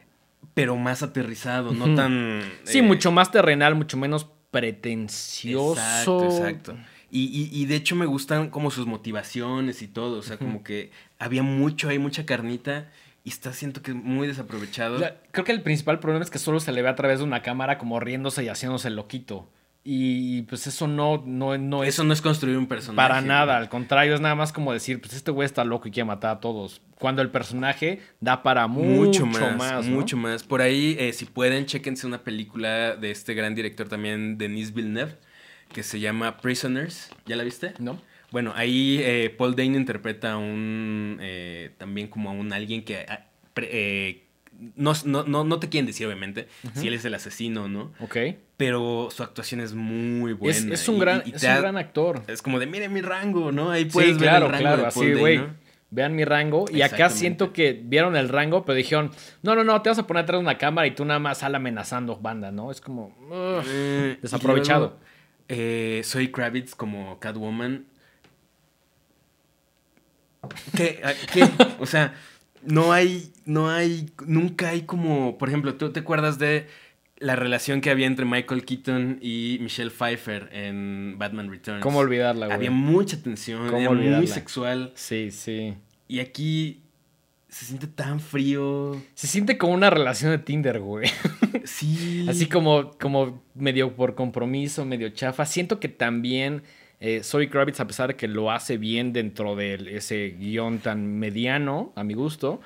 Pero más aterrizado, no tan... Sí, eh, mucho más terrenal, mucho menos pretencioso. Exacto, exacto. Y, y- y de hecho me gustan como sus motivaciones y todo. O sea, como que había mucho, hay mucha carnita. Y está siento que muy desaprovechado. La- creo que el principal problema es que solo se le ve a través de una cámara como riéndose y haciéndose loquito. Y pues eso no, no, no es Eso no es construir un personaje. para nada. Al contrario, es nada más como decir, pues este güey está loco y quiere matar a todos. Cuando el personaje da para mucho, más. ¿no? mucho más. Por ahí, eh, si pueden, chéquense una película de este gran director también, Denis Villeneuve, que se llama Prisoners. ¿Ya la viste? ¿No? Bueno, ahí eh, Paul Dano interpreta a un. eh, también como a un alguien que. ah, pre- eh, no, no, no, no te quieren decir, obviamente, si él es el asesino, ¿no? Ok. Pero su actuación es muy buena. Es, es un, gran, y- y es un gran actor. Es como de, mire mi rango, ¿no? Ahí puedes Sí, ver claro, el rango claro. de Así, Paul güey. Dano. Vean mi rango. Y acá siento que vieron el rango, pero dijeron, no, no, no, te vas a poner atrás de una cámara y tú nada más sal amenazando banda, ¿no? Es como... Eh, Desaprovechado. luego, eh, soy Kravitz como Catwoman. ¿Qué? ¿A- qué? O sea, no hay, no hay, nunca hay como, por ejemplo, ¿tú te acuerdas de la relación que había entre Michael Keaton y Michelle Pfeiffer en Batman Returns? ¿Cómo olvidarla, güey? Había mucha tensión, ¿Cómo era muy sexual. Sí, sí. Y aquí se siente tan frío. Se siente como una relación de Tinder, güey. Sí. Así como, como medio por compromiso, medio chafa. Siento que también eh, Zoe Kravitz, a pesar de que lo hace bien dentro de ese guion tan mediano, a mi gusto,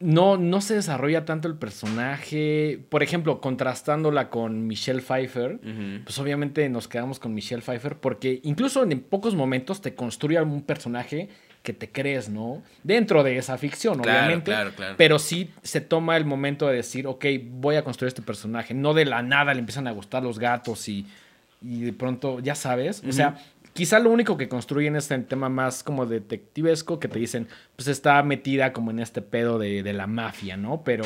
no, no se desarrolla tanto el personaje. Por ejemplo, contrastándola con Michelle Pfeiffer, pues obviamente nos quedamos con Michelle Pfeiffer porque incluso en pocos momentos te construye algún personaje que te crees, ¿no? Dentro de esa ficción, Claro, obviamente. claro, claro. Pero sí se toma el momento de decir, ok, voy a construir este personaje. No de la nada le empiezan a gustar los gatos y, y de pronto, ya sabes. O sea, quizá lo único que construyen es el tema más como detectivesco que te dicen, pues está metida como en este pedo de, de la mafia, ¿no? Pero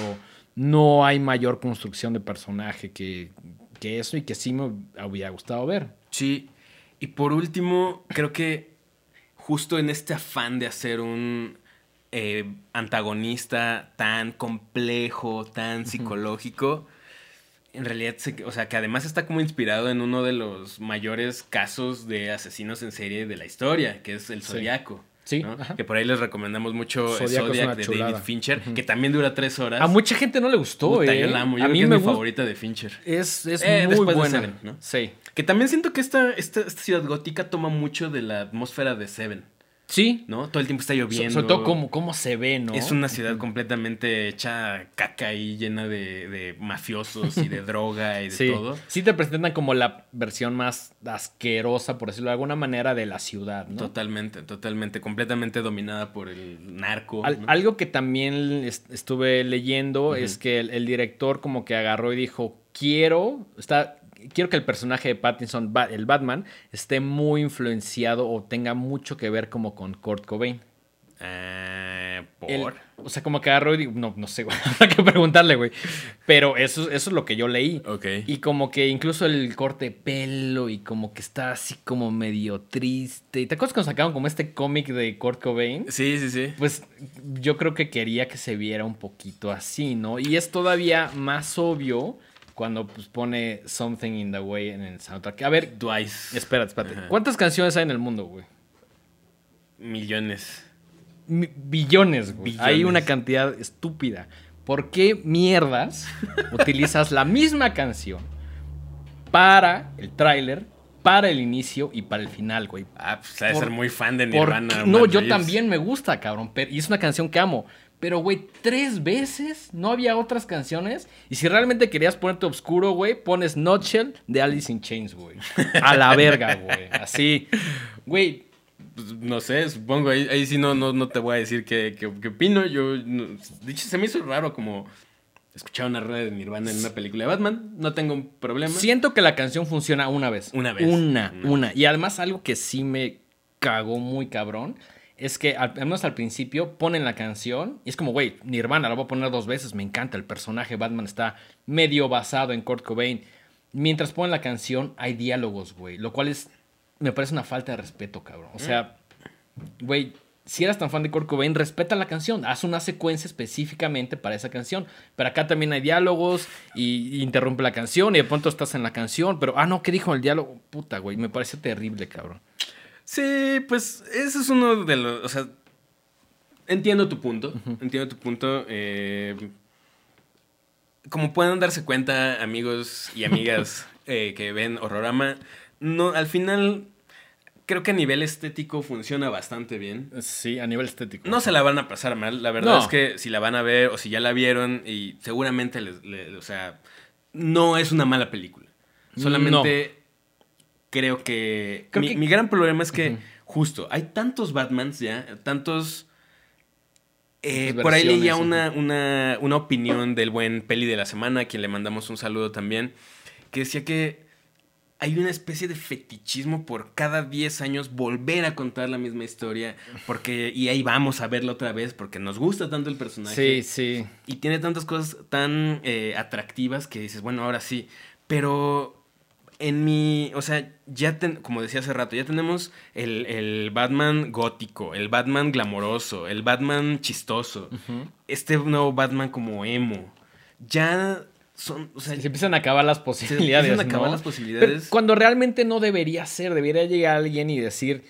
no hay mayor construcción de personaje que, que eso y que sí me hubiera gustado ver. Sí. Y por último, creo que justo en este afán de hacer un eh, antagonista tan complejo, tan psicológico, en realidad, se- o sea, que además está como inspirado en uno de los mayores casos de asesinos en serie de la historia, que es el. Zodiaco. Sí, ¿no? Que por ahí les recomendamos mucho Zodiac, una de chulada. David Fincher, que también dura tres horas. A mucha gente no le gustó, Puta, eh. yo la amo. Yo a creo mí que es me mi favorita de Fincher. Es, es Eh, muy de buena. Seven, ¿no? Sí. Que también siento que esta, esta, esta ciudad gótica toma mucho de la atmósfera de Seven, Sí. ¿no? Todo el tiempo está lloviendo. sobre todo cómo, cómo se ve, ¿no? Es una ciudad completamente hecha caca y llena de, de mafiosos y de droga y de sí. todo. Sí te presentan como la versión más asquerosa, por decirlo de alguna manera, de la ciudad, ¿no? Totalmente, totalmente, completamente dominada por el narco. Al- ¿no? Algo que también est- estuve leyendo es que el, el director como que agarró y dijo, quiero, está, quiero que el personaje de Pattinson, el Batman, esté muy influenciado o tenga mucho que ver como con Kurt Cobain. Eh, ¿Por? El- o sea, como que agarró y digo, no, no sé, güey, habrá que preguntarle, güey. Pero eso, eso es lo que yo leí. Ok. Y como que incluso el corte de pelo y como que está así como medio triste. ¿Y ¿Te acuerdas cuando sacaron como este cómic de Kurt Cobain? Sí, sí, sí. Pues yo creo que quería que se viera un poquito así, ¿no? Y es todavía más obvio cuando pues, pone Something in the Way en el soundtrack. A ver, Twice. espérate, espérate. Ajá. ¿Cuántas canciones hay en el mundo, güey? Millones. Mi- billones, güey. Billones. Hay una cantidad estúpida. ¿Por qué mierdas utilizas la misma canción para el tráiler, para el inicio y para el final, güey? Ah, pues ha de Por- ser muy fan de ¿Por Nirvana. No, yo también me gusta, cabrón. pero- y es una canción que amo. Pero, güey, tres veces no había otras canciones. Y si realmente querías ponerte oscuro, güey, pones Nutshell de Alice in Chains, güey. A la verga, güey. Así. Güey, pues, no sé, supongo, ahí, ahí sí no, no, no te voy a decir qué, qué, qué opino. Yo, no- de hecho, se me hizo raro como escuchar una rueda de Nirvana en una película de Batman. No tengo un problema. Siento que la canción funciona una vez. Una vez. Una, Una una. Y además algo que sí me cagó muy cabrón es que al menos al principio ponen la canción y es como, güey, Nirvana la voy a poner dos veces, me encanta, el personaje Batman está medio basado en Kurt Cobain. Mientras ponen la canción hay diálogos, güey, lo cual es, me parece una falta de respeto, cabrón. O sea, güey, si eras tan fan de Kurt Cobain, respeta la canción, haz una secuencia específicamente para esa canción. Pero acá también hay diálogos y, y interrumpe la canción y de pronto estás en la canción, pero, ah, no, ¿qué dijo el diálogo? Puta, güey, me parece terrible, cabrón. Sí, pues ese es uno de los. O sea, entiendo tu punto. Entiendo tu punto. eh, como pueden darse cuenta, amigos y amigas eh, que ven Horrorama, no, al final creo que a nivel estético funciona bastante bien. Sí, a nivel estético. No se la van a pasar mal. La verdad No. es que si la van a ver o si ya la vieron y seguramente les, le- o sea, no es una mala película. Solamente creo que, Creo mi, que- mi gran problema es que justo hay tantos Batmans ya, tantos eh, por ahí leía una, una, una opinión del buen Peli de la semana, a quien le mandamos un saludo también, que decía que hay una especie de fetichismo por cada 10 años volver a contar la misma historia, porque y ahí vamos a verla otra vez, porque nos gusta tanto el personaje. Sí, sí. Y tiene tantas cosas tan eh, atractivas que dices, bueno, ahora sí. Pero en mi, o sea, ya, ten- como decía hace rato, ya tenemos el, el Batman gótico, el Batman glamoroso, el Batman chistoso, este nuevo Batman como emo. Ya son, o sea, Se empiezan a acabar las posibilidades. empiezan a acabar ¿no? las posibilidades. Pero cuando realmente no debería ser, debería llegar alguien y decir,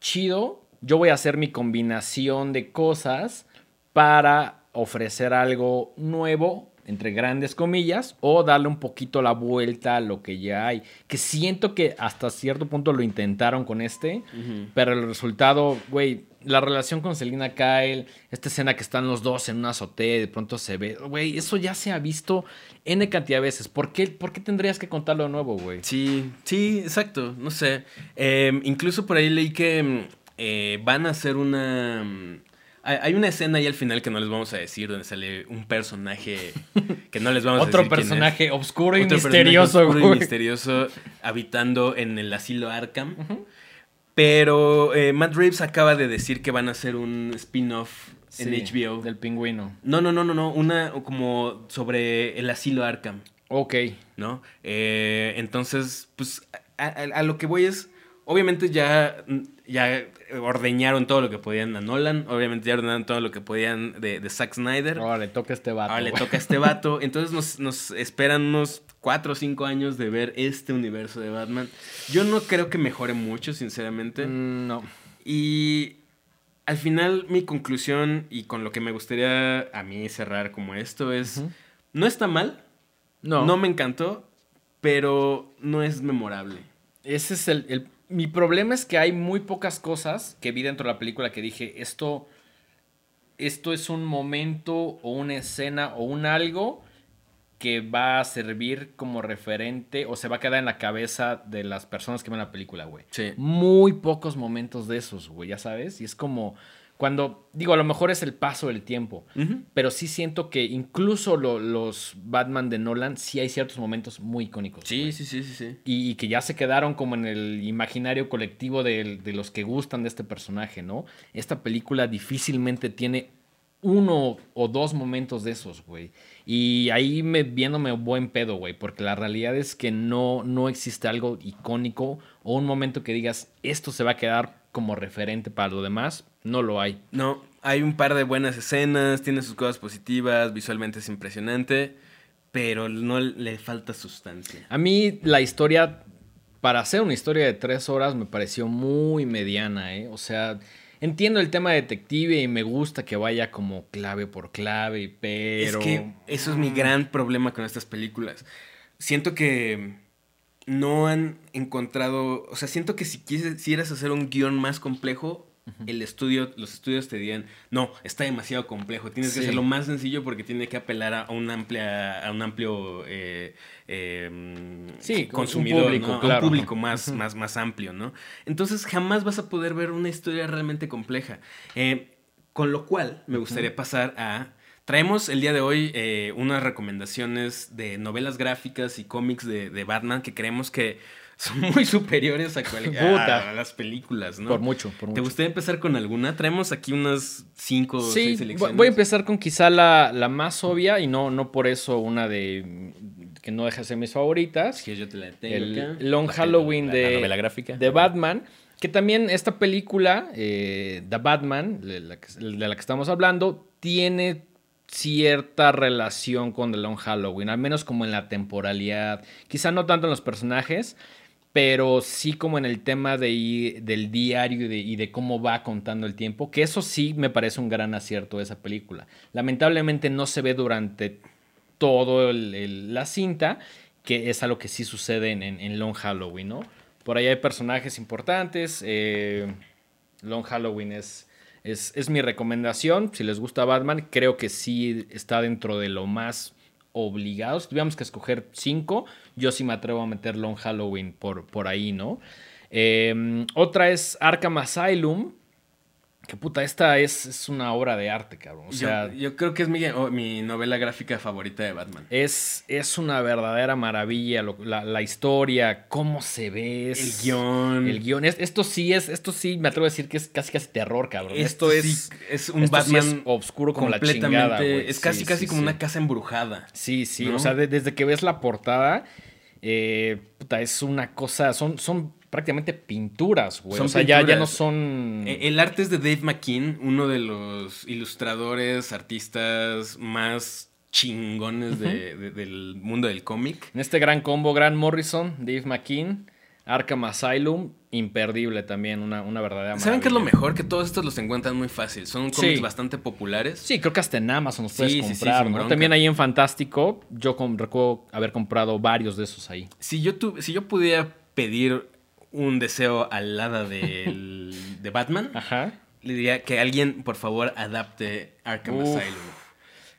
chido, yo voy a hacer mi combinación de cosas para ofrecer algo nuevo, entre grandes comillas, o darle un poquito la vuelta a lo que ya hay. Que siento que hasta cierto punto lo intentaron con este, pero el resultado, güey, la relación con Selina Kyle, esta escena que están los dos en una azotea y de pronto se ve, güey, eso ya se ha visto N cantidad de veces. ¿Por qué, por qué tendrías que contarlo de nuevo, güey? Sí, sí, exacto, no sé. Eh, incluso por ahí leí que mm, eh, van a hacer una... hay una escena ahí al final que no les vamos a decir, donde sale un personaje que no les vamos a Otro decir es. personaje oscuro y Otro personaje misterioso, oscuro y misterioso habitando en el asilo Arkham. Pero eh, Matt Reeves acaba de decir que van a hacer un spin-off en HBO. Del pingüino. No, no, no, no, no. Una como sobre el asilo Arkham. Ok. ¿no? Eh, entonces, pues a, a- a lo que voy es, obviamente ya, ya ordeñaron todo lo que podían a Nolan, obviamente ya ordenaron todo lo que podían de, de Zack Snyder. Ahora le toca a este vato. Ahora le toca a este vato. Entonces nos, nos esperan unos 4 o 5 años de ver este universo de Batman. Yo no creo que mejore mucho, sinceramente. Mm, no. Y al final mi conclusión y con lo que me gustaría a mí cerrar como esto es, no está mal, No. no me encantó, pero no es memorable. Ese es el, el- Mi problema es que hay muy pocas cosas que vi dentro de la película que dije, esto, esto es un momento o una escena o un algo que va a servir como referente o se va a quedar en la cabeza de las personas que ven la película, güey. Sí. Muy pocos momentos de esos, güey, ya sabes. Y es como cuando, digo, a lo mejor es el paso del tiempo, pero sí siento que incluso lo- los Batman de Nolan, sí hay ciertos momentos muy icónicos. Sí, sí, sí, sí, sí. Y, y que ya se quedaron como en el imaginario colectivo del- de, los que gustan de este personaje, ¿no? Esta película difícilmente tiene uno o dos momentos de esos, güey. Y ahí me viéndome buen pedo, güey, porque la realidad es que no, no existe algo icónico o un momento que digas, esto se va a quedar como referente para lo demás, no lo hay. No, hay un par de buenas escenas, tiene sus cosas positivas, visualmente es impresionante, pero no le falta sustancia. A mí la historia, para hacer una historia de tres horas, me pareció muy mediana, ¿eh? O sea, entiendo el tema detective y me gusta que vaya como clave por clave, pero... Es que eso es mi gran problema con estas películas. Siento que no han encontrado, o sea, siento que si quisieras hacer un guion más complejo, el estudio, los estudios te digan, no, está demasiado complejo, tienes que hacerlo más sencillo porque tiene que apelar a un amplia, a un amplio eh, em, consumidor, un público, un público más, más, más amplio, ¿no? Entonces jamás vas a poder ver una historia realmente compleja. Eh, con lo cual, me gustaría pasar a Traemos el día de hoy eh, unas recomendaciones de novelas gráficas y cómics de, de, Batman que creemos que son muy superiores a, a, las películas, ¿no? Por mucho, por mucho. ¿Te gustaría empezar con alguna? Traemos aquí unas cinco o seis selecciones. Voy a empezar con quizá la, la, más obvia y no, no por eso una de que no deja de ser mis favoritas. Que yo te la tengo el Long Halloween de, novela gráfica. de Batman. Que también esta película, eh, The Batman, de la, que, de la que estamos hablando, tiene cierta relación con The Long Halloween, al menos como en la temporalidad. Quizá no tanto en los personajes, pero sí como en el tema de, del diario y de, cómo va contando el tiempo, que eso sí me parece un gran acierto de esa película. Lamentablemente no se ve durante todo la cinta, que es algo que sí sucede en, Long Halloween, ¿no? Por ahí hay personajes importantes, eh, Long Halloween es, es, es mi recomendación, si les gusta Batman, creo que sí está dentro de lo más obligados. Tuviéramos que escoger cinco. Yo sí me atrevo a meter Long Halloween por, por ahí, ¿no? Em, otra es Arkham Asylum. Que puta, esta es, una obra de arte, cabrón. O sea, yo, creo que es mi, novela gráfica favorita de Batman. Es, es una verdadera maravilla. la, historia, cómo se ve. el guion. El guion. esto sí es, esto sí me atrevo a decir que es casi casi terror, cabrón. Esto, es, es un Batman oscuro como la chingada, Es casi, casi como una casa embrujada. Sí, sí. O sea, desde que ves la portada, eh, puta, es una cosa. Son, son prácticamente pinturas, güey. o sea, ya, ya, no son. E, el arte es de Dave McKean, uno de los ilustradores, artistas más chingones del mundo del cómic. En este gran combo, Grant Morrison, Dave McKean, Arkham Asylum, imperdible también, una, una verdadera ¿Saben qué es lo mejor? Que todos estos los encuentran muy fácil. Son cómics bastante populares. Sí, creo que hasta en Amazon los puedes comprar, ¿no? También ahí en Fantástico, yo recuerdo haber comprado varios de esos ahí. Si yo, si yo pudiera pedir un deseo al lado de Batman, le diría que alguien, por favor, adapte Arkham Asylum.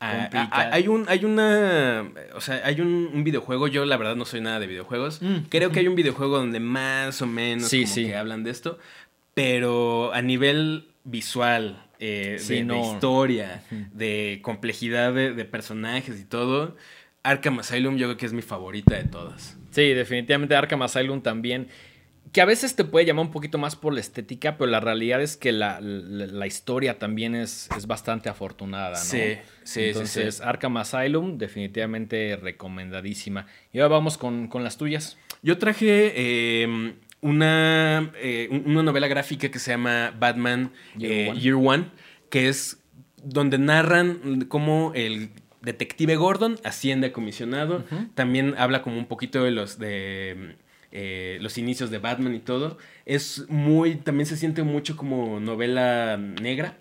Ah, ah, ah, hay un, hay una, o sea, hay un, videojuego. Yo la verdad no soy nada de videojuegos. Mm, Creo que hay un videojuego donde más o menos como que hablan de esto, pero a nivel visual, eh, de, historia, de complejidad de, de, personajes y todo, Arkham Asylum yo creo que es mi favorita de todas. Sí, definitivamente Arkham Asylum también que a veces te puede llamar un poquito más por la estética, pero la realidad es que la, historia también es, es, bastante afortunada, ¿no? Sí, sí, Entonces, Arkham Asylum, definitivamente recomendadísima. Y ahora vamos con, las tuyas. Yo traje em, una, eh, una novela gráfica que se llama Batman Year, eh, One. que es donde narran cómo el detective Gordon asciende a comisionado. También habla como un poquito de los de eh, los inicios de Batman y todo. Es muy, también se siente mucho como novela negra.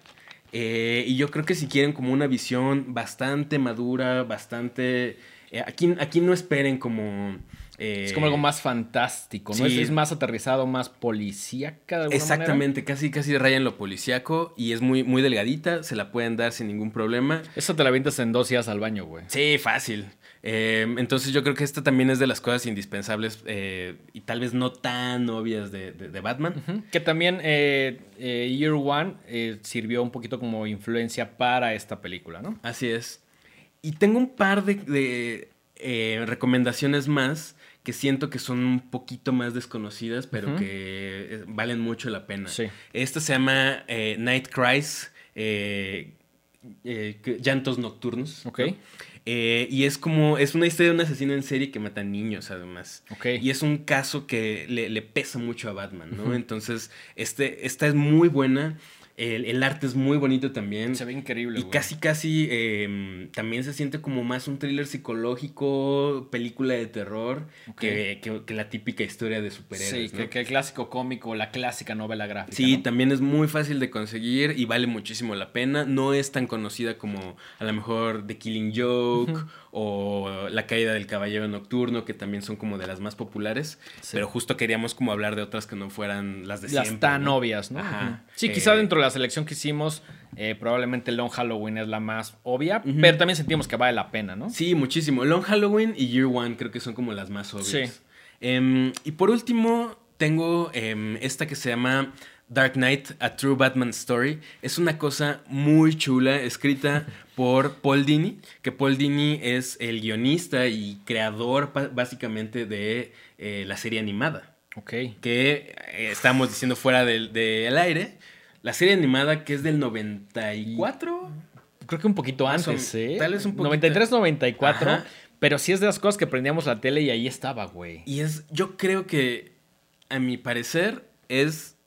Eh, y yo creo que si quieren como una visión bastante madura, bastante... Eh, aquí, aquí no esperen como... es como algo más fantástico, ¿no? Es, más aterrizado, más policíaca. De Exactamente, casi casi raya en lo policíaco y es muy, muy delgadita, se la pueden dar sin ningún problema. Eso te la avientas en dos días al baño, güey. Sí, fácil. Em, entonces yo creo que esta también es de las cosas indispensables eh, y tal vez no tan obvias de, Batman. Que también eh, eh, Year One sirvió un poquito como influencia para esta película, ¿no? Así es. Y tengo un par de, recomendaciones más que siento que son un poquito más desconocidas, pero que valen mucho la pena. Esta se llama Night Cries, Llantos Nocturnos. Ok. Eh, y es como, es una historia de un asesino en serie que mata niños además. Y es un caso que le, pesa mucho a Batman, ¿no? Entonces, este, esta es muy buena. El, arte es muy bonito también. Se ve increíble. Y casi, casi em, también se siente como más un thriller psicológico, película de terror, que, la típica historia de superhéroes. Sí, que, el clásico cómico, la clásica novela gráfica. Sí, también es muy fácil de conseguir y vale muchísimo la pena. No es tan conocida como a lo mejor The Killing Joke o La caída del caballero nocturno, que también son como de las más populares. Pero justo queríamos como hablar de otras que no fueran las de siempre. Las tan obvias, ¿no? Sí, quizá dentro la selección que hicimos, eh, probablemente Long Halloween es la más obvia, pero también sentimos que vale la pena, ¿no? Sí, muchísimo. Long Halloween y Year One creo que son como las más obvias. Sí. Em, y por último, tengo em, esta que se llama Dark Knight, A True Batman Story. Es una cosa muy chula, escrita por Paul Dini, que Paul Dini es el guionista y creador básicamente de eh, la serie animada. Ok. Que eh, estamos diciendo fuera del, aire. La serie animada que es del 94. Creo que un poquito antes, ¿eh? Tal vez un poquito. 93, 94. Pero sí es de las cosas que prendíamos la tele y ahí estaba, güey. Y es, yo creo que, a mi parecer, es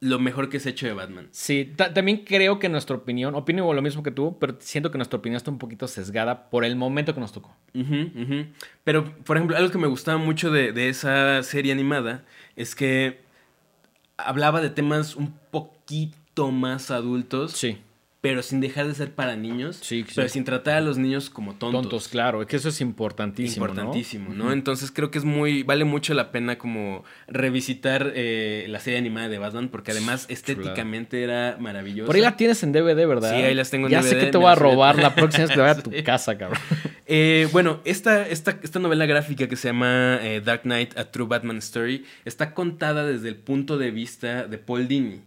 lo mejor que se ha hecho de Batman. Sí, también creo que nuestra opinión, opino lo mismo que tú, pero siento que nuestra opinión está un poquito sesgada por el momento que nos tocó. Pero, por ejemplo, algo que me gustaba mucho de, esa serie animada es que hablaba de temas un poquito más adultos. Sí pero sin dejar de ser para niños. Sí, Pero sin tratar a los niños como tontos. Tontos, claro, es que eso es importantísimo. Importantísimo, ¿no? Entonces creo que es muy. Vale mucho la pena como revisitar eh, la serie animada de Batman, porque además estéticamente era maravillosa. Por ahí la tienes en DVD, ¿verdad? Sí, ahí las tengo en DVD. Ya sé que te voy a robar la próxima vez que vaya a tu casa, cabrón. Eh, bueno, esta, esta, esta, novela gráfica que se llama eh, Dark Knight, A True Batman Story, está contada desde el punto de vista de Paul Dini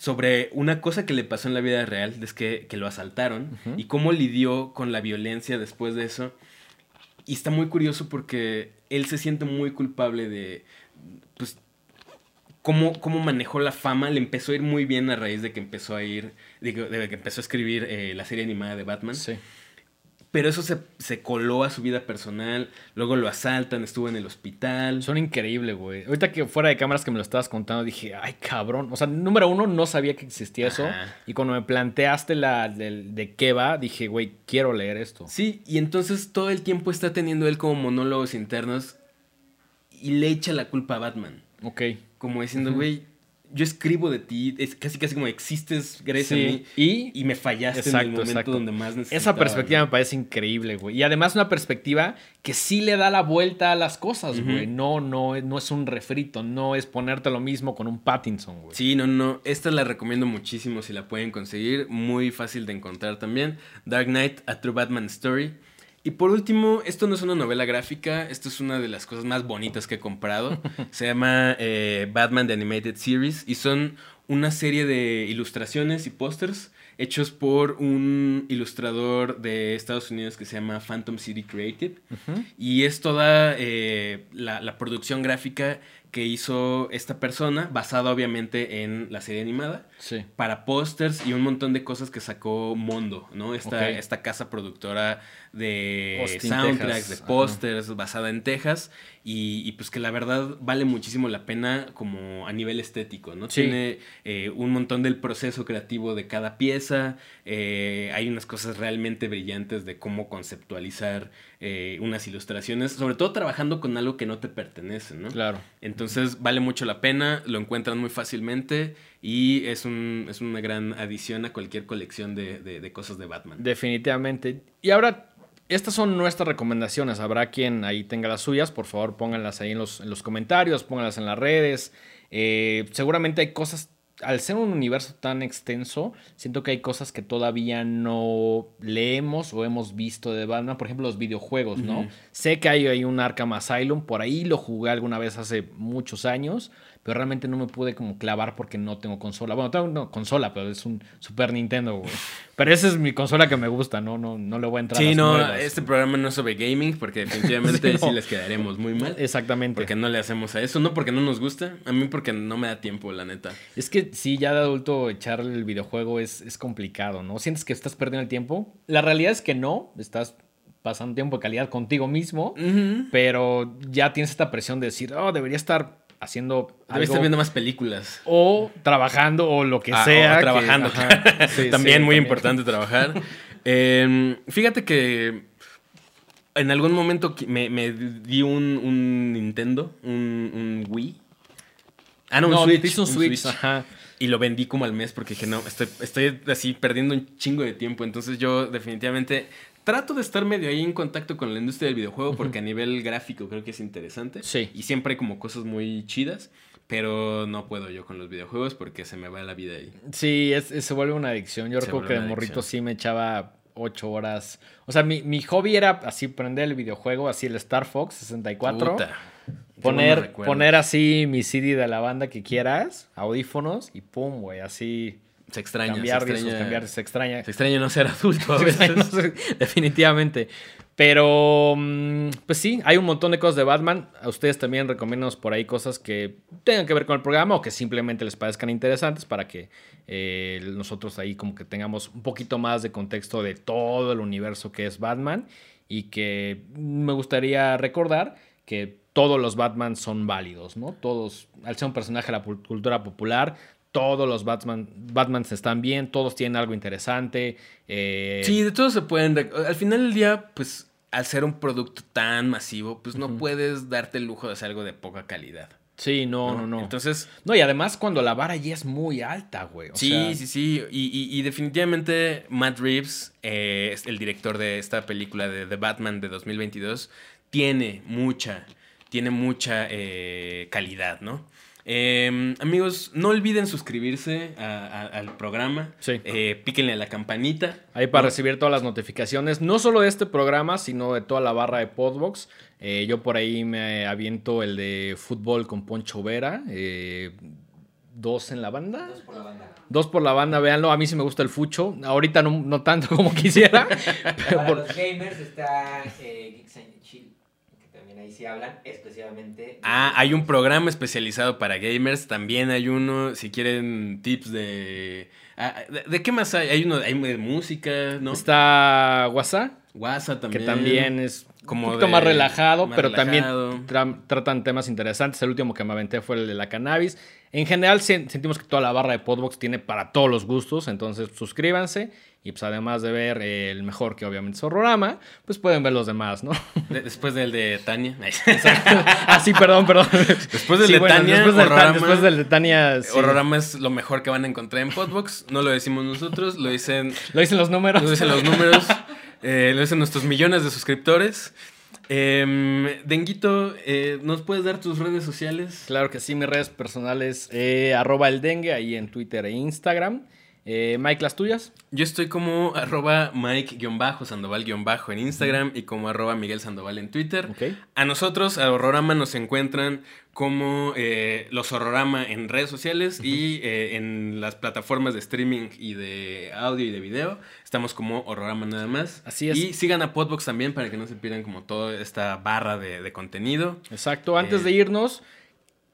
sobre una cosa que le pasó en la vida real, es que, lo asaltaron y cómo lidió con la violencia después de eso. Y está muy curioso porque él se siente muy culpable de, pues, cómo, cómo manejó la fama. Le empezó a ir muy bien a raíz de que empezó a ir, de que, empezó a escribir eh, la serie animada de Batman. Sí. Pero eso se, coló a su vida personal. Luego lo asaltan, estuvo en el hospital. Son increíbles, güey. Ahorita que fuera de cámaras que me lo estabas contando, dije, ay, cabrón. O sea, número uno, no sabía que existía eso. Y cuando me planteaste la de, de qué va, dije, güey, quiero leer esto. Sí, y entonces todo el tiempo está teniendo él como monólogos internos y le echa la culpa a Batman. Ok. Como diciendo, güey, yo escribo de ti, es casi casi como existes gracias a mí y, me fallaste en el momento donde más necesitaba. Esa perspectiva me parece increíble, güey. Y además una perspectiva que sí le da la vuelta a las cosas, güey. No, no, no es un refrito, no es ponerte lo mismo con un Pattinson, güey. Sí, no, no. Esta la recomiendo muchísimo si la pueden conseguir. Muy fácil de encontrar también. Dark Knight, A True Batman Story. Y por último, esto no es una novela gráfica, esto es una de las cosas más bonitas que he comprado. Se llama eh, Batman The Animated Series y son una serie de ilustraciones y pósters hechos por un ilustrador de Estados Unidos que se llama Phantom City Creative. Y es toda eh, la, la, producción gráfica que hizo esta persona, basada obviamente en la serie animada, sí. para pósters y un montón de cosas que sacó Mondo, ¿no? Esta, esta casa productora de soundtracks, de pósters, basada en Texas, y, pues que la verdad vale muchísimo la pena como a nivel estético, ¿no? Tiene eh, un montón del proceso creativo de cada pieza, eh, hay unas cosas realmente brillantes de cómo conceptualizar eh, unas ilustraciones, sobre todo trabajando con algo que no te pertenece, ¿no? Claro. Entonces vale mucho la pena, lo encuentran muy fácilmente y es, un, es una gran adición a cualquier colección de, de, cosas de Batman. Definitivamente. Y ahora, estas son nuestras recomendaciones. Habrá quien ahí tenga las suyas. Por favor, pónganlas ahí en los, en los comentarios, pónganlas en las redes. Eh, seguramente hay cosas al ser un universo tan extenso, siento que hay cosas que todavía no leemos o hemos visto de Batman. Por ejemplo, los videojuegos, ¿no? Sé que hay, hay un Arkham Asylum, por ahí lo jugué alguna vez hace muchos años, pero realmente no me pude como clavar porque no tengo consola. Bueno, tengo una consola, pero es un Super Nintendo, güey. Pero esa es mi consola que me gusta, ¿no? No, no le voy a entrar Sí, no, este programa no es sobre gaming porque definitivamente sí, les quedaremos muy mal. Exactamente. Porque no le hacemos a eso, no porque no nos gusta, a mí porque no me da tiempo, la neta. Es que sí, ya de adulto echarle el videojuego es, es complicado, ¿no? ¿Sientes que estás perdiendo el tiempo? La realidad es que no, estás pasando tiempo de calidad contigo mismo, pero ya tienes esta presión de decir, oh, debería estar haciendo Debe estar viendo más películas. O trabajando o lo que Ah, sea. o trabajando. ajá. claro. Sí, también sí, muy importante trabajar. Eh, fíjate que en algún momento me, me di un, un Nintendo, un, un Wii. Ah, no, un No, Switch. te hizo un un Switch, ajá. Y lo vendí como al mes porque dije, no, estoy, estoy así perdiendo un chingo de tiempo. Entonces yo definitivamente trato de estar medio ahí en contacto con la industria del videojuego porque a nivel gráfico creo que es interesante. Sí. Y siempre hay como cosas muy chidas. Pero no puedo yo con los videojuegos porque se me va la vida ahí. Sí, es, es- se vuelve una adicción. Yo Se recuerdo vuelve que de morrito sí me echaba ocho horas. O sea, mi, mi hobby era así prender el videojuego, así el Star Fox 64. Puta. Poner, poner así mi CD de la banda que quieras, audífonos y pum, güey, así Se extraña, cambiar se extraña. cambiar, se extraña. Se extraña no ser adulto a veces. no definitivamente. Pero, mm, pues sí, hay un montón de cosas de Batman. A ustedes también recomiendo por ahí cosas que tengan que ver con el programa o que simplemente les parezcan interesantes para que eh, nosotros ahí como que tengamos un poquito más de contexto de todo el universo que es Batman y que me gustaría recordar que todos los Batman son válidos, ¿no? Todos, al ser un personaje de la cultura popular, todos los Batman, Batmans están bien, todos tienen algo interesante. eh, Sí, de todo se pueden. Al final del día, pues, al ser un producto tan masivo, pues no puedes darte el lujo de hacer algo de poca calidad. Sí, no, no, no. Entonces, no, y además cuando la vara ya es muy alta, güey. o sí, sea, sí, sí. Y, y- y definitivamente Matt Reeves, eh, el director de esta película de The Batman de 2022, tiene mucha, tiene mucha eh, calidad, ¿no? Eh, amigos, no olviden suscribirse a- a- al programa. Sí. Eh, píquenle a la campanita. Ahí para ¿no? recibir todas las notificaciones, no solo de este programa, sino de toda la barra de Podbox. Eh, yo por ahí me aviento el de fútbol con Poncho Vera. eh, dos en la banda. Dos por la banda. Dos por la banda, véanlo. A mí sí me gusta el fucho. Ahorita no, no tanto como quisiera. pero Para por- los gamers está eh, Geeks and Chill, ahí sí hablan especialmente. de- Ah, hay un programa especializado para gamers. También hay uno, si quieren tips de. ah, ¿De, de qué más hay? Hay uno hay de música, ¿no? Está WhatsApp, WhatsApp también. que también es Como un poquito de- más relajado, más pero relajado. también tra- tratan temas interesantes. El último que me aventé fue el de la cannabis. En general sen- sentimos que toda la barra de Podbox tiene para todos los gustos, entonces suscríbanse y pues además de ver el mejor que obviamente es Horrorama, pues pueden ver los demás, ¿no? De- después del de Tania. ah, sí, perdón, perdón. Después del de Tania, después del, Horrorama- después del de Tania, sí. Horrorama es lo mejor que van a encontrar en Podbox. No lo decimos nosotros, lo dicen, Lo dicen los números. lo dicen los números, eh, lo dicen nuestros millones de suscriptores. Em, Denguito, eh, ¿nos puedes dar tus redes sociales? Claro que sí, mis redes personales, eh, arroba el dengue, ahí en Twitter e Instagram. Eh, Mike, las tuyas. Yo estoy como arroba Mike-Sandoval- en Instagram y como arroba Miguel Sandoval en Twitter. Ok. A nosotros, a Horrorama, nos encuentran como eh, los Horrorama en redes sociales y eh, en las plataformas de streaming y de audio y de video. Estamos como Horrorama nada más. Así es. Y sigan a Podbox también para que no se pierdan como toda esta barra de, de contenido. Exacto. Antes Eh. de irnos,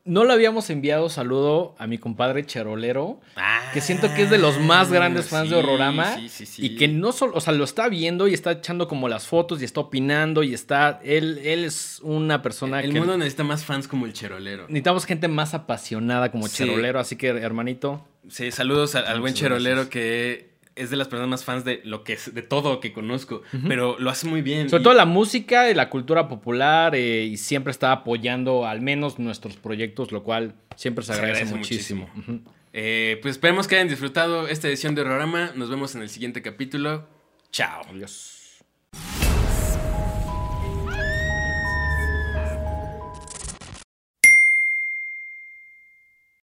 no le habíamos enviado saludo a mi compadre Cherolero, que siento que es de los más grandes fans de Ah, Horrorama. sí, sí, sí. Y que no solo, o sea, lo está viendo y está echando como las fotos y está opinando y está. Él, él es una persona El que. mundo necesita más fans como el Cherolero. Necesitamos gente más apasionada como. Cherolero, así que hermanito, Sí, saludos al, al buen Cherolero que es de las personas más fans de lo que es, de todo que conozco, pero lo hace muy bien. Sobre y- todo la música y la cultura popular eh, y siempre está apoyando al menos nuestros proyectos, lo cual siempre se Se agradece, muchísimo. Eh, pues esperemos que hayan disfrutado esta edición de Horrorama. Nos vemos en el siguiente capítulo. Chao. Adiós.